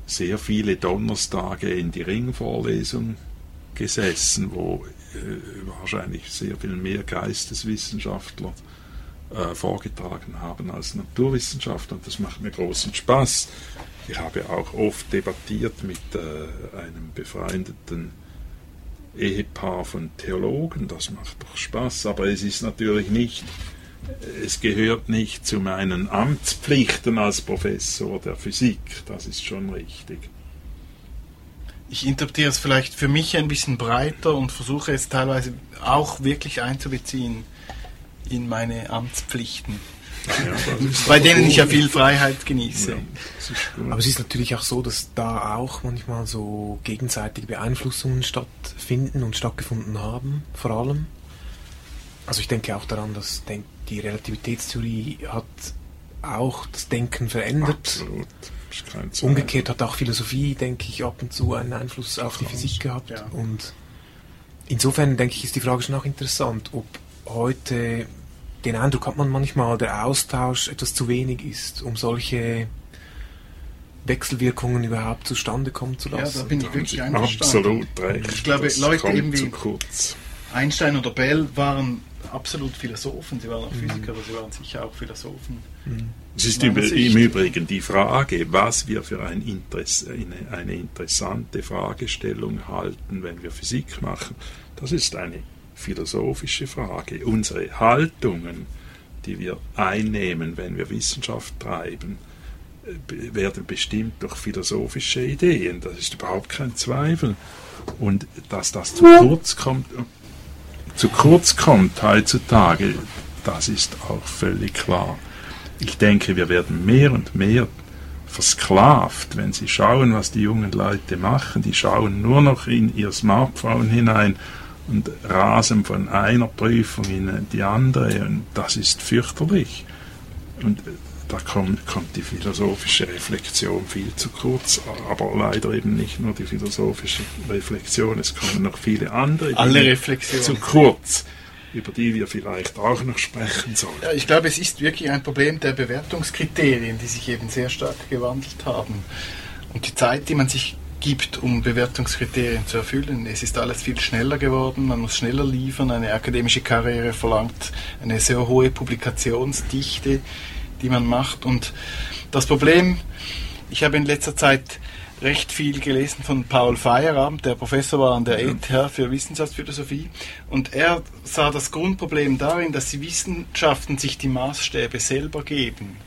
E: sehr viele Donnerstage in die Ringvorlesung gesessen, wo äh, wahrscheinlich sehr viel mehr Geisteswissenschaftler äh, vorgetragen haben als Naturwissenschaftler. Und das macht mir großen Spaß. Ich habe auch oft debattiert mit äh, einem befreundeten Ehepaar von Theologen. Das macht doch Spaß. Aber es ist natürlich nicht es gehört nicht zu meinen Amtspflichten als Professor der Physik, das ist schon richtig.
D: Ich interpretiere es vielleicht für mich ein bisschen breiter und versuche es teilweise auch wirklich einzubeziehen in meine Amtspflichten. Bei denen ich ja viel Freiheit genieße. Ja,
C: Aber es ist natürlich auch so, dass da auch manchmal so gegenseitige Beeinflussungen stattfinden und stattgefunden haben, vor allem. Also ich denke auch daran, dass die Relativitätstheorie hat auch das Denken verändert. Absolut. Umgekehrt hat auch Philosophie, denke ich, ab und zu einen Einfluss auf die Physik gehabt. Ja. Und insofern denke ich, ist die Frage schon auch interessant, ob heute den Eindruck hat man manchmal, der Austausch etwas zu wenig ist, um solche Wechselwirkungen überhaupt zustande kommen zu lassen.
D: Ja, da bin ich wirklich
E: einverstanden. Absolut
D: recht. Ich glaube, das Leute eben wie Einstein oder Bell waren absolut Philosophen, sie waren auch mhm. Physiker, aber sie waren sicher auch Philosophen.
E: Mhm. Es ist im, im, Übrigen die Frage, was wir für ein Interess eine, eine interessante Fragestellung halten, wenn wir Physik machen. Das ist eine philosophische Frage. Unsere Haltungen, die wir einnehmen, wenn wir Wissenschaft treiben, äh, werden bestimmt durch philosophische Ideen. Das ist überhaupt kein Zweifel. Und dass das zu kurz kommt, zu kurz kommt heutzutage, das ist auch völlig klar. Ich denke, wir werden mehr und mehr versklavt, wenn sie schauen, was die jungen Leute machen. Die schauen nur noch in ihr Smartphone hinein und rasen von einer Prüfung in die andere. Und das ist fürchterlich. Und da kommt, kommt die philosophische Reflexion viel zu kurz, aber leider eben nicht nur die philosophische Reflexion, es kommen noch viele andere
D: Alle Reflexionen.
E: zu kurz, über die wir vielleicht auch noch sprechen sollen.
D: Ja, ich glaube, es ist wirklich ein Problem der Bewertungskriterien, die sich eben sehr stark gewandelt haben. Und die Zeit, die man sich gibt, um Bewertungskriterien zu erfüllen. Es ist alles viel schneller geworden, man muss schneller liefern, eine akademische Karriere verlangt eine sehr hohe Publikationsdichte die man macht. Und das Problem, ich habe in letzter Zeit recht viel gelesen von Paul Feierabend, der Professor war an der ETH für Wissenschaftsphilosophie. Und er sah das Grundproblem darin, dass die Wissenschaften sich die Maßstäbe selber geben.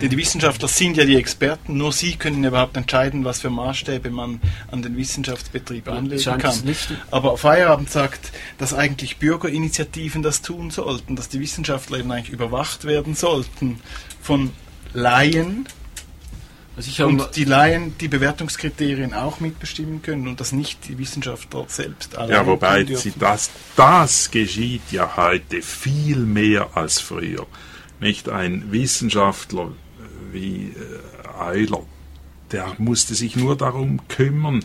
D: Denn die Wissenschaftler sind ja die Experten, nur sie können überhaupt entscheiden, was für Maßstäbe man an den Wissenschaftsbetrieb anlegen kann. Aber Feierabend sagt, dass eigentlich Bürgerinitiativen das tun sollten, dass die Wissenschaftler eben eigentlich überwacht werden sollten von Laien, also und die Laien die Bewertungskriterien auch mitbestimmen können und das nicht die Wissenschaftler selbst
E: allein Ja, wobei sie das, das geschieht ja heute viel mehr als früher nicht ein Wissenschaftler wie äh, Euler, der musste sich nur darum kümmern,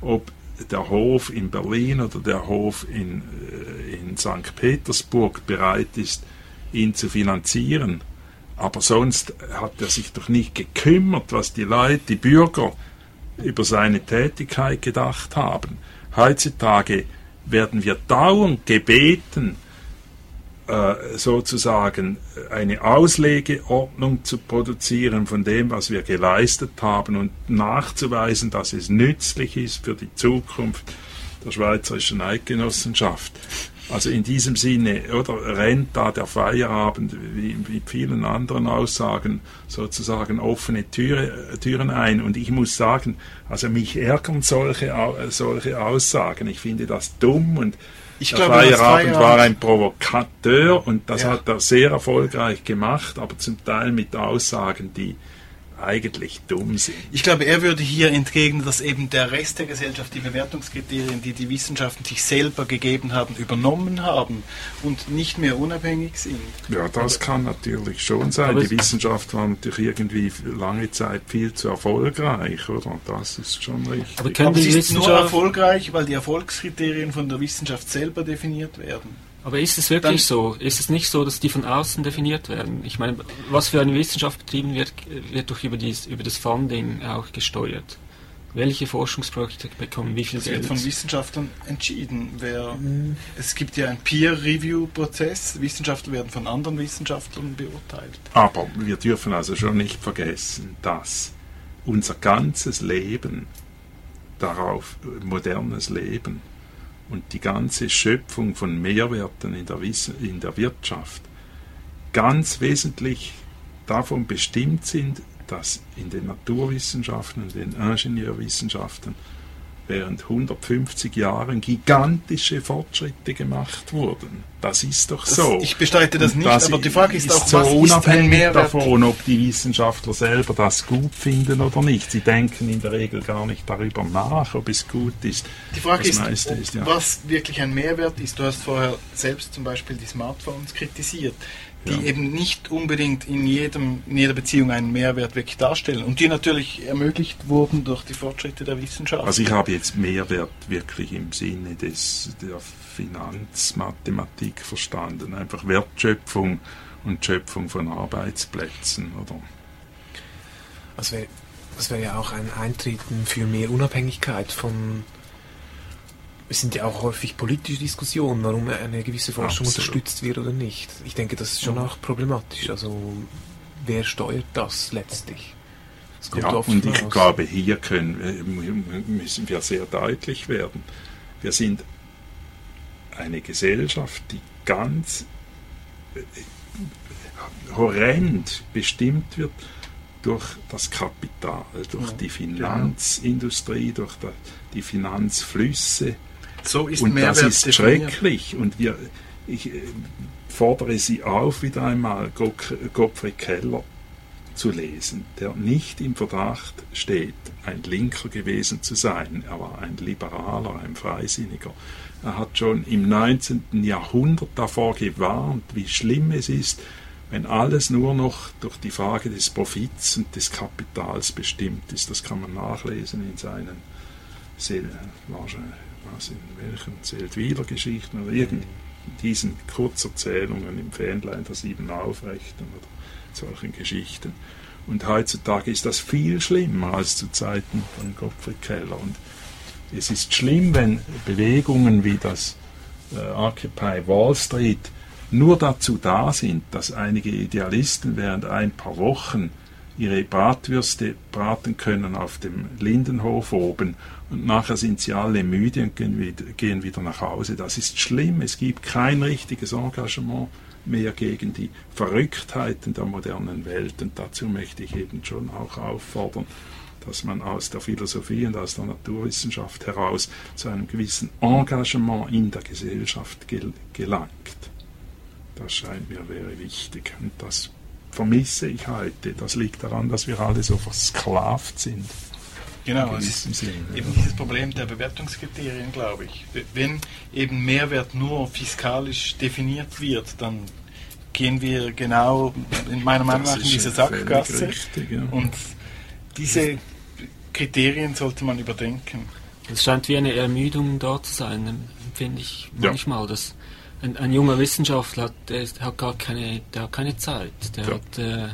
E: ob der Hof in Berlin oder der Hof in, äh, in St. Petersburg bereit ist, ihn zu finanzieren. Aber sonst hat er sich doch nicht gekümmert, was die Leute, die Bürger über seine Tätigkeit gedacht haben. Heutzutage werden wir dauernd gebeten, äh, sozusagen eine Auslegeordnung zu produzieren von dem, was wir geleistet haben und nachzuweisen, dass es nützlich ist für die Zukunft der Schweizerischen Eidgenossenschaft. Also in diesem Sinne, oder rennt da der Feierabend wie mit vielen anderen Aussagen sozusagen offene Türe, Türen ein. Und ich muss sagen, also mich ärgern solche, solche Aussagen. Ich finde das dumm und
D: ich
E: der
D: glaube,
E: Feierabend war ein Provokateur und das
D: Ja.
E: hat er sehr erfolgreich gemacht, aber zum Teil mit Aussagen, die eigentlich dumm sind.
D: Ich glaube, er würde hier entgegnen, dass eben der Rest der Gesellschaft die Bewertungskriterien, die die Wissenschaften sich selber gegeben haben, übernommen haben und nicht mehr unabhängig sind.
E: Ja, das kann natürlich schon sein.
B: Aber
E: Die Wissenschaft war natürlich irgendwie lange Zeit viel zu erfolgreich, oder? Das ist schon richtig.
B: Aber können
D: Aber
B: die
D: sie ist nur erfolgreich, weil die Erfolgskriterien von der Wissenschaft selber definiert werden.
B: Aber ist es wirklich
D: Dann-
B: so? Ist es nicht so, dass die von außen definiert werden? Ich meine, was für eine Wissenschaft betrieben wird, wird doch über, dies, über das Funding auch gesteuert. Welche Forschungsprojekte bekommen wie viel
D: Das wird
B: Geld?
D: von Wissenschaftlern entschieden. Wer, Es gibt ja einen Peer-Review-Prozess. Wissenschaftler werden von anderen Wissenschaftlern beurteilt.
E: Aber wir dürfen also schon nicht vergessen, dass unser ganzes Leben darauf, modernes Leben und die ganze Schöpfung von Mehrwerten in der, Wiss in der Wirtschaft. Ganz wesentlich davon bestimmt sind, dass in den Naturwissenschaften und den Ingenieurwissenschaften während 150 Jahren gigantische Fortschritte gemacht wurden. Das ist doch
D: Das-
E: so.
D: ich bestreite das nicht, aber die Frage ist auch,
E: so
D: was ist
E: unabhängig
D: Mehrwert?
E: davon, ob die Wissenschaftler selber das gut finden oder nicht. Sie denken in der Regel gar nicht darüber nach, ob es gut ist.
D: Die Frage
E: das
D: ist,
E: ist ja.
D: was wirklich ein Mehrwert ist. Du hast vorher selbst zum Beispiel die Smartphones kritisiert, die
E: Ja.
D: eben nicht unbedingt in, jedem, in jeder Beziehung einen Mehrwert wirklich darstellen und die natürlich ermöglicht wurden durch die Fortschritte der Wissenschaft.
E: Also ich habe jetzt Mehrwert wirklich im Sinne des, der Finanzmathematik verstanden. Einfach Wertschöpfung und Schöpfung von Arbeitsplätzen. Oder?
C: Das wäre wär ja auch ein Eintreten für mehr Unabhängigkeit von. Es sind ja auch häufig politische Diskussionen, warum eine gewisse Forschung
E: Absolut.
C: unterstützt wird oder nicht. Ich denke, das ist schon auch problematisch. Also, wer steuert das letztlich? Das
E: Ja, und ich
C: raus.
E: glaube, hier können, müssen wir sehr deutlich werden. Wir sind eine Gesellschaft, die ganz äh, horrend bestimmt wird durch das Kapital, durch
D: Ja,
E: die Finanzindustrie, durch die Finanzflüsse.
D: So ist
E: Und
D: Mehrwert
E: das ist schrecklich. Und wir, ich äh, fordere Sie auf, wieder einmal Gottfried Keller zu lesen, der nicht im Verdacht steht, ein Linker gewesen zu sein. Er war ein Liberaler, ein Freisinniger. Er hat schon im 19. Jahrhundert davor gewarnt, wie schlimm es ist, wenn alles nur noch durch die Frage des Profits und des Kapitals bestimmt ist. Das kann man nachlesen in seinen Seel, was in welchen Geschichten oder irgend diesen Kurzerzählungen im Fähnlein der sieben Aufrechten oder solchen Geschichten. Und heutzutage ist das viel schlimmer als zu Zeiten von Gottfried Keller. Und es ist schlimm, wenn Bewegungen wie das äh, Occupy Wall Street nur dazu da sind, dass einige Idealisten während ein paar Wochen ihre Bratwürste braten können auf dem Lindenhof oben und nachher sind sie alle müde und gehen wieder, gehen wieder nach Hause. Das ist schlimm. Es gibt kein richtiges Engagement mehr gegen die Verrücktheiten der modernen Welt. Und dazu möchte ich eben schon auch auffordern, dass man aus der Philosophie und aus der Naturwissenschaft heraus zu einem gewissen Engagement in der Gesellschaft gel gelangt. Das scheint mir wäre wichtig. Und das vermisse ich heute. Das liegt daran, dass wir alle so versklavt sind.
D: Genau, es ist
E: Sinne,
D: eben
E: ja.
D: dieses Problem der Bewertungskriterien, glaube ich. Wenn eben Mehrwert nur fiskalisch definiert wird, dann gehen wir genau in meiner Meinung nach in diese Sackgasse.
E: richtig, ja.
D: Und diese Kriterien sollte man überdenken.
B: Es scheint wie eine Ermüdung da zu sein, empfinde ich
E: Ja.
B: manchmal. Dass ein, ein junger Wissenschaftler hat, der hat gar keine, der hat keine Zeit. Der,
E: Ja.
B: hat, äh,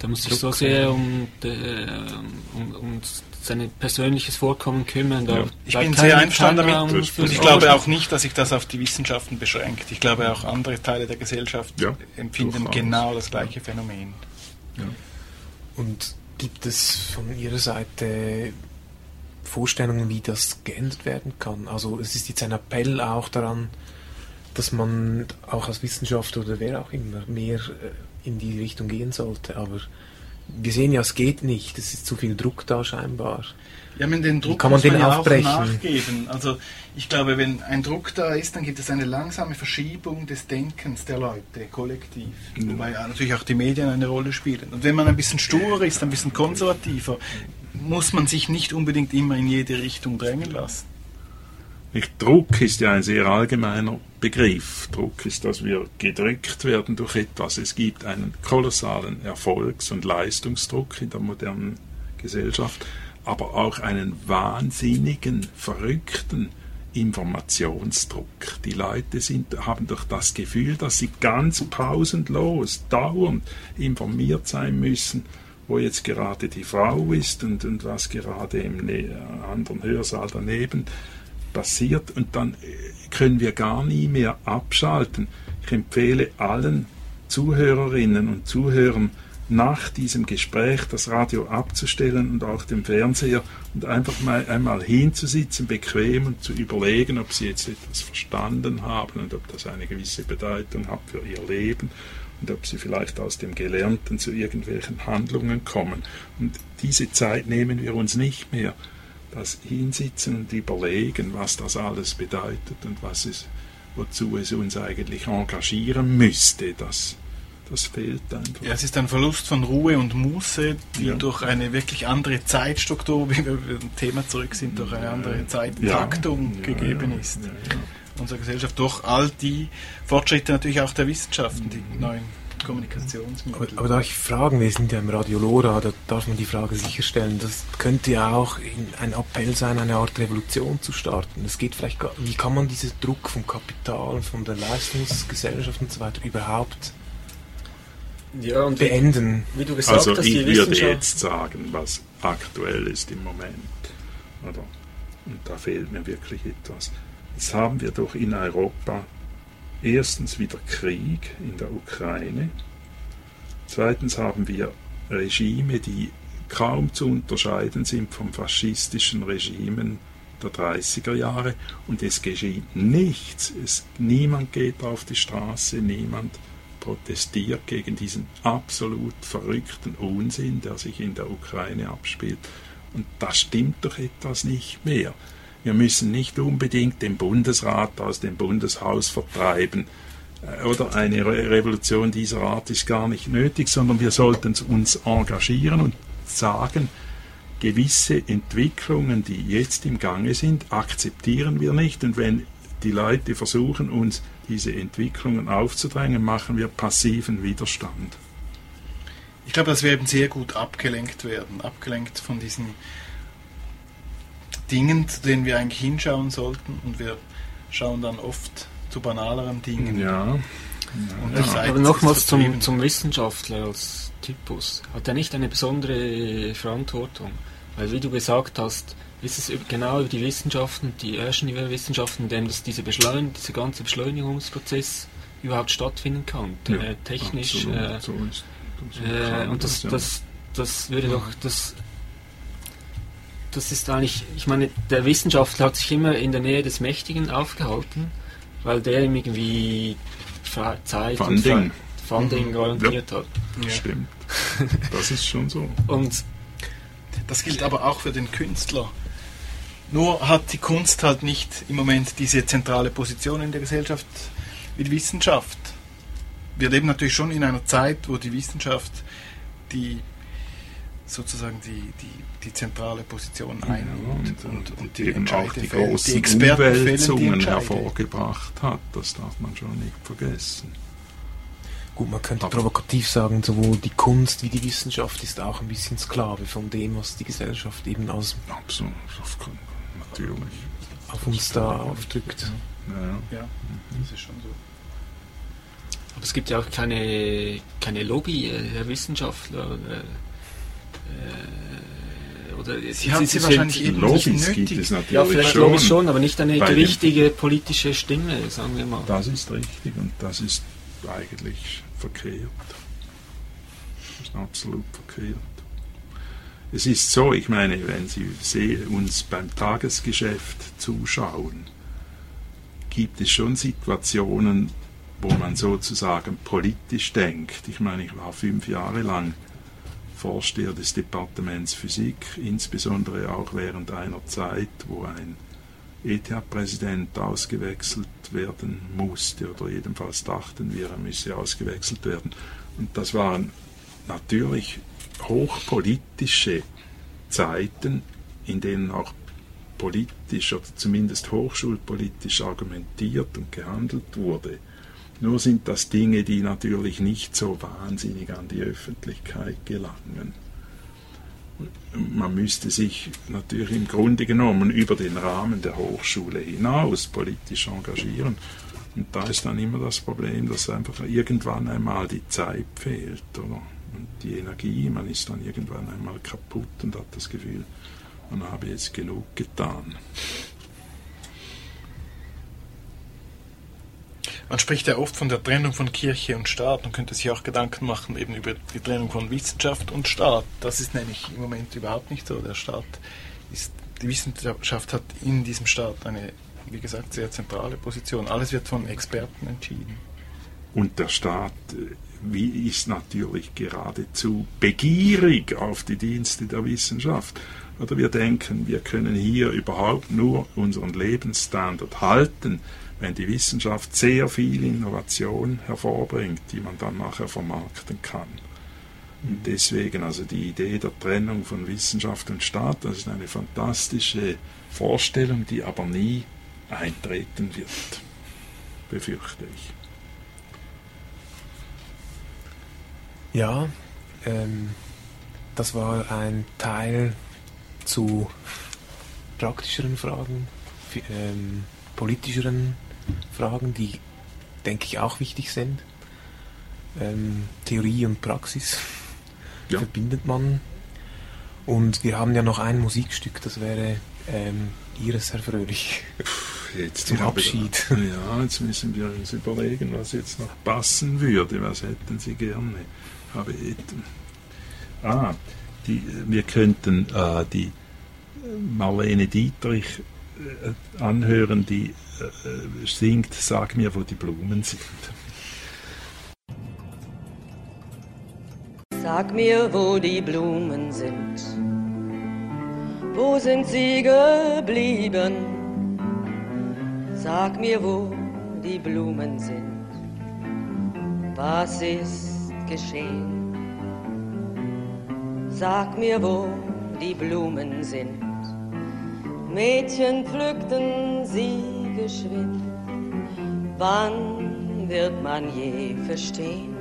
B: der muss sich so sehr um, äh, um, um sein persönliches Vorkommen kümmern.
E: Ja.
D: Ich bin sehr einverstanden damit und ich
E: das
D: glaube auch nicht, dass sich das auf die Wissenschaften beschränkt. Ich glaube auch andere Teile der Gesellschaft
E: Ja,
D: empfinden
E: durchaus.
D: genau das gleiche Phänomen.
C: Und gibt es von Ihrer Seite Vorstellungen, wie das geändert werden kann? Also es ist jetzt ein Appell auch daran, dass man auch als Wissenschaftler oder wer auch immer mehr äh, in die Richtung gehen sollte. Aber wir sehen ja, es geht nicht. Es ist zu viel Druck da scheinbar.
D: Ja, mit den Druck
C: kann man
D: muss man
C: den
D: ja
C: aufbrechen?
D: auch nachgeben. Also ich glaube, wenn ein Druck da ist, dann gibt es eine langsame Verschiebung des Denkens der Leute, kollektiv. Wobei ja natürlich auch die Medien eine Rolle spielen. Und wenn man ein bisschen sturer ist, ein bisschen konservativer, muss man sich nicht unbedingt immer in jede Richtung drängen lassen.
E: Nicht? Druck ist ja ein sehr allgemeiner Begriff. Druck ist, dass wir gedrückt werden durch etwas. Es gibt einen kolossalen Erfolgs- und Leistungsdruck in der modernen Gesellschaft, aber auch einen wahnsinnigen, verrückten Informationsdruck. Die Leute sind, haben doch das Gefühl, dass sie ganz pausenlos, dauernd informiert sein müssen, wo jetzt gerade die Frau ist und, und was gerade im ne anderen Hörsaal daneben passiert und dann äh, können wir gar nie mehr abschalten. Ich empfehle allen Zuhörerinnen und Zuhörern nach diesem Gespräch das Radio abzustellen und auch den Fernseher und einfach mal einmal hinzusitzen, bequem und zu überlegen, ob sie jetzt etwas verstanden haben und ob das eine gewisse Bedeutung hat für ihr Leben und ob sie vielleicht aus dem Gelernten zu irgendwelchen Handlungen kommen. Und diese Zeit nehmen wir uns nicht mehr das Hinsitzen und Überlegen, was das alles bedeutet und was es, wozu es uns eigentlich engagieren müsste, das, das fehlt einfach.
D: Ja, es ist ein Verlust von Ruhe und Muße, die
E: Ja.
D: durch eine wirklich andere Zeitstruktur, wie wir beim Thema zurück sind, durch eine andere Zeittaktung
E: Ja,
D: gegeben ist. Unserer Gesellschaft durch all die Fortschritte natürlich auch der Wissenschaften, die neuen Kommunikationsmittel.
C: Aber, aber darf ich fragen, wir sind ja im Radio Lora, da darf man die Frage sicherstellen, das könnte ja auch in- ein Appell sein, eine Art Revolution zu starten. Es geht vielleicht, gar- wie kann man diesen Druck vom Kapital, von der Leistungsgesellschaft und so weiter überhaupt
B: Ja, und wie,
C: beenden?
B: wie du gesagt
E: Also
B: hast,
E: ich
B: die
E: würde jetzt sagen, was aktuell ist im Moment. Oder? Und da fehlt mir wirklich etwas. Jetzt haben wir doch in Europa erstens wieder Krieg in der Ukraine. Zweitens haben wir Regime, die kaum zu unterscheiden sind vom faschistischen Regimen der 30er Jahre. Und es geschieht nichts. Es, niemand geht auf die Straße, niemand protestiert gegen diesen absolut verrückten Unsinn, der sich in der Ukraine abspielt. Und da stimmt doch etwas nicht mehr. Wir müssen nicht unbedingt den Bundesrat aus dem Bundeshaus vertreiben. Äh, Oder eine Re Revolution dieser Art ist gar nicht nötig, sondern wir sollten uns engagieren und sagen, gewisse Entwicklungen, die jetzt im Gange sind, akzeptieren wir nicht. Und wenn die Leute versuchen, uns diese Entwicklungen aufzudrängen, machen wir passiven Widerstand.
D: Ich glaube, dass wir eben sehr gut abgelenkt werden, abgelenkt von diesen Dingen, zu denen wir eigentlich hinschauen sollten und wir schauen dann oft zu banaleren Dingen.
E: Ja,
D: Und
B: Ja, aber nochmals zum, zum Wissenschaftler als Typus. Hat er nicht eine besondere Verantwortung? Weil, wie du gesagt hast, ist es genau über die Wissenschaften, die Ingenieurwissenschaften, in denen das, diese Beschleun dieser ganze Beschleunigungsprozess überhaupt stattfinden kann.
E: ja,
B: äh, technisch.
E: absolut,
B: Äh,
E: so ist, so
B: äh, und das, das, das würde doch, das, das ist eigentlich, ich meine, der Wissenschaftler hat sich immer in der Nähe des Mächtigen aufgehalten, weil der ihm irgendwie Fre- Zeit
E: Funding.
B: und Fre- Funding garantiert hat.
D: Ja.
E: Stimmt. Das ist schon so.
B: Und
D: Das gilt aber auch für den Künstler. Nur hat die Kunst halt nicht im Moment diese zentrale Position in der Gesellschaft wie die Wissenschaft. Wir leben natürlich schon in einer Zeit, wo die Wissenschaft die sozusagen die, die, die zentrale Position einnimmt und, und, und die
E: eben auch die großen
D: die Experten
E: Umwälzungen hervorgebracht hat. Das darf man schon nicht vergessen.
C: Gut, man könnte
E: Aber-
C: provokativ sagen, sowohl die Kunst wie die Wissenschaft ist auch ein bisschen Sklave von dem, was die Gesellschaft eben als
E: Absolut, natürlich.
C: auf uns da aufdrückt.
E: Ja.
D: Ja, das ist schon so.
B: aber es gibt ja auch keine, keine Lobby äh, der Wissenschaftler. Äh, oder
D: Sie haben sie
B: es-
D: wahrscheinlich
B: es-
D: eben
E: Lobbys
D: nicht
E: gibt
D: nötig.
E: es natürlich
B: Ja, vielleicht
E: schon.
B: Lobby schon, aber nicht eine gewichtige politische Stimme, sagen wir mal.
E: Das ist richtig und das ist eigentlich verkehrt. Das ist absolut verkehrt. Es ist so, ich meine, wenn Sie uns beim Tagesgeschäft zuschauen, gibt es schon Situationen, wo man sozusagen politisch denkt. Ich meine, ich war fünf Jahre lang Vorsteher des Departements Physik, insbesondere auch während einer Zeit, wo ein ETH-Präsident ausgewechselt werden musste, oder jedenfalls dachten wir, er müsse ausgewechselt werden. Und das waren natürlich hochpolitische Zeiten, in denen auch politisch oder zumindest hochschulpolitisch argumentiert und gehandelt wurde. Nur sind das Dinge, die natürlich nicht so wahnsinnig an die Öffentlichkeit gelangen. Man müsste sich natürlich im Grunde genommen über den Rahmen der Hochschule hinaus politisch engagieren. Und da ist dann immer das Problem, dass einfach irgendwann einmal die Zeit fehlt oder? und die Energie. Man ist dann irgendwann einmal kaputt und hat das Gefühl, man habe jetzt genug getan.
D: Man spricht ja oft von der Trennung von Kirche und Staat und könnte sich auch Gedanken machen eben über die Trennung von Wissenschaft und Staat. Das ist nämlich im Moment überhaupt nicht so. Der Staat ist, die Wissenschaft hat in diesem Staat eine, wie gesagt, sehr zentrale Position. Alles wird von Experten entschieden.
E: Und der Staat äh, wie ist natürlich geradezu begierig auf die Dienste der Wissenschaft. Oder wir denken, wir können hier überhaupt nur unseren Lebensstandard halten, wenn die Wissenschaft sehr viel Innovation hervorbringt, die man dann nachher vermarkten kann. Und deswegen also die Idee der Trennung von Wissenschaft und Staat, das ist eine fantastische Vorstellung, die aber nie eintreten wird, befürchte ich.
C: Ja, ähm, das war ein Teil zu praktischeren Fragen, ähm, politischeren Fragen, die, denke ich, auch wichtig sind. Ähm, Theorie und Praxis ja. verbindet man. Und wir haben ja noch ein Musikstück, das wäre ähm, Ihres, Herr Fröhlich.
E: Jetzt Zum Abschied. Wir, ja, jetzt müssen wir uns überlegen, was jetzt noch passen würde. Was hätten Sie gerne? Aber, ah, die, wir könnten äh, die Marlene Dietrich anhören, die äh, singt, sag mir, wo die Blumen sind.
G: Sag mir, wo die Blumen sind. Wo sind sie geblieben? Sag mir, wo die Blumen sind. Was ist geschehen? Sag mir, wo die Blumen sind. Mädchen pflückten sie geschwind. Wann wird man je verstehen?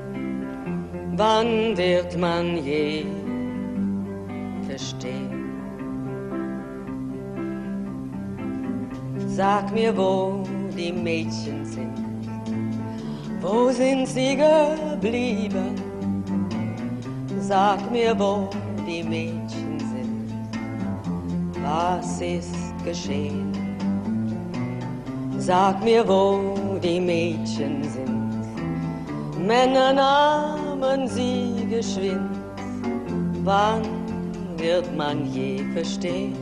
G: Wann wird man je verstehen? Sag mir, wo die Mädchen sind. Wo sind sie geblieben? Sag mir, wo die Mädchen sind. Was ist geschehen? Sag mir, wo die Mädchen sind. Männer nahmen sie geschwind. Wann wird man je verstehen?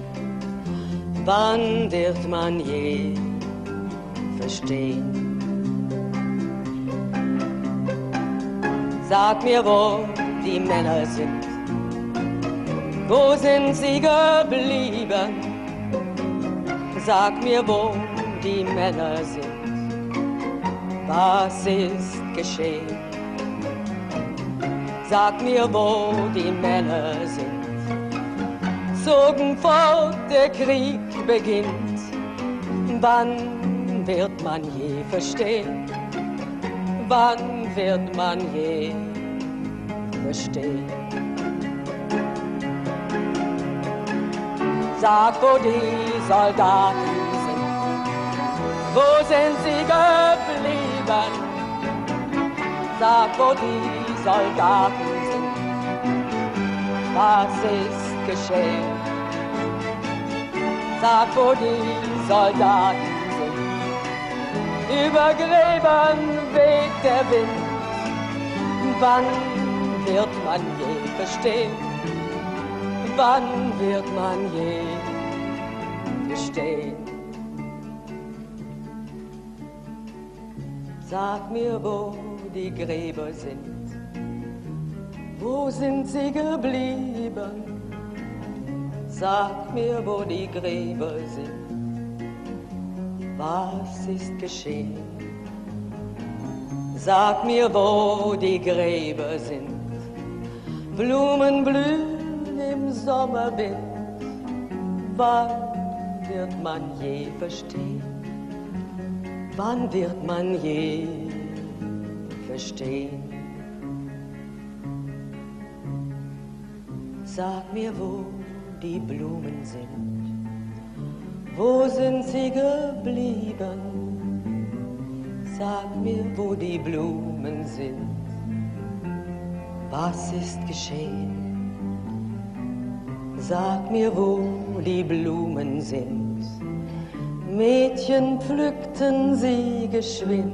G: Wann wird man je verstehen? Sag mir, wo die Männer sind. Wo sind sie geblieben? Sag mir, wo die Männer sind. Was ist geschehen? Sag mir, wo die Männer sind. Zogen fort, der Krieg beginnt. Wann wird man je verstehen? Wann wird man je verstehen? Sag, wo die Soldaten wo sind sie geblieben? Sag, wo die Soldaten sind. Was ist geschehen? Sag, wo die Soldaten sind. Über Gräbern weht der Wind. Wann wird man je verstehen? Wann wird man je verstehen? Sag mir, wo die Gräber sind. Wo sind sie geblieben? Sag mir, wo die Gräber sind. Was ist geschehen? Sag mir, wo die Gräber sind. Blumen blühen im Sommerwind. Wann wird man je verstehen? Wann wird man je verstehen? Sag mir, wo die Blumen sind. Wo sind sie geblieben? Sag mir, wo die Blumen sind. Was ist geschehen? Sag mir, wo die Blumen sind. Mädchen pflückten sie geschwind.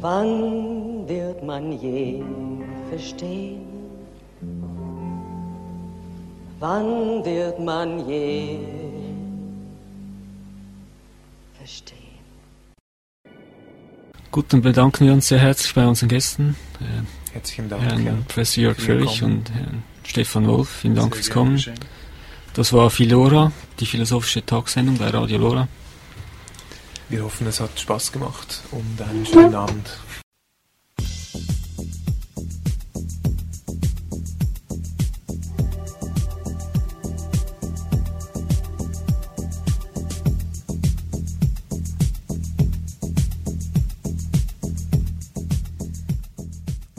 G: Wann wird man je verstehen? Wann wird man je verstehen?
B: Gut, dann bedanken wir uns sehr herzlich bei unseren Gästen, äh,
C: Herzlichen Dank.
B: Herrn
C: ja.
B: Professor Jörg
C: Kommen.
B: und Herrn Stefan Wolf. Vielen Dank
D: Sehr
B: fürs Kommen. Das war Philora, die philosophische Talksendung bei Radio Lora.
C: Wir hoffen, es hat Spaß gemacht und einen schönen Abend.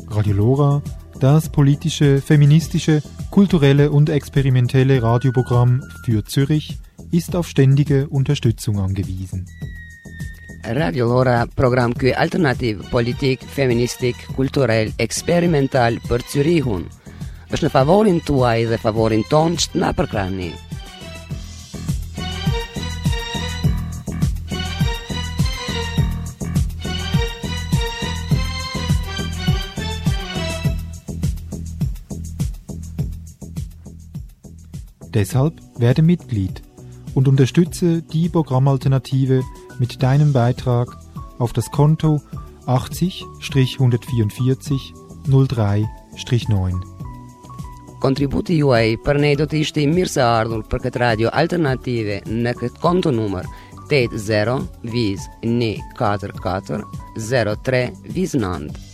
H: Radio Lora, das politische, feministische, kulturelle und experimentelle Radioprogramm für Zürich, ist auf ständige Unterstützung angewiesen.
I: Radio Lora program ky alternativ politik, feministik, kulturell, eksperimental për Zyrihun. është në favorin tuaj dhe favorin ton që të na përkrahni.
H: Deshalb werde Mitglied und unterstütze die Programmalternative mit deinem Beitrag auf das Konto 80-144 03-9.
I: Kontributi juaj për ne do të ishte i mirë se ardhur për këtë radio alternative në këtë konto numër 80 viz 144 03 viz 9.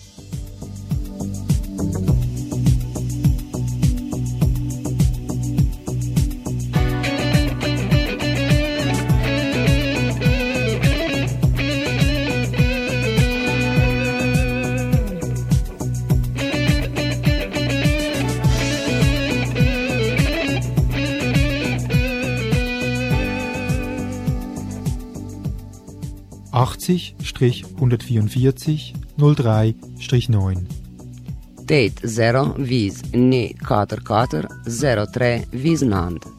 H: 144 03 9.
I: 80 viz 144 03 viz 9.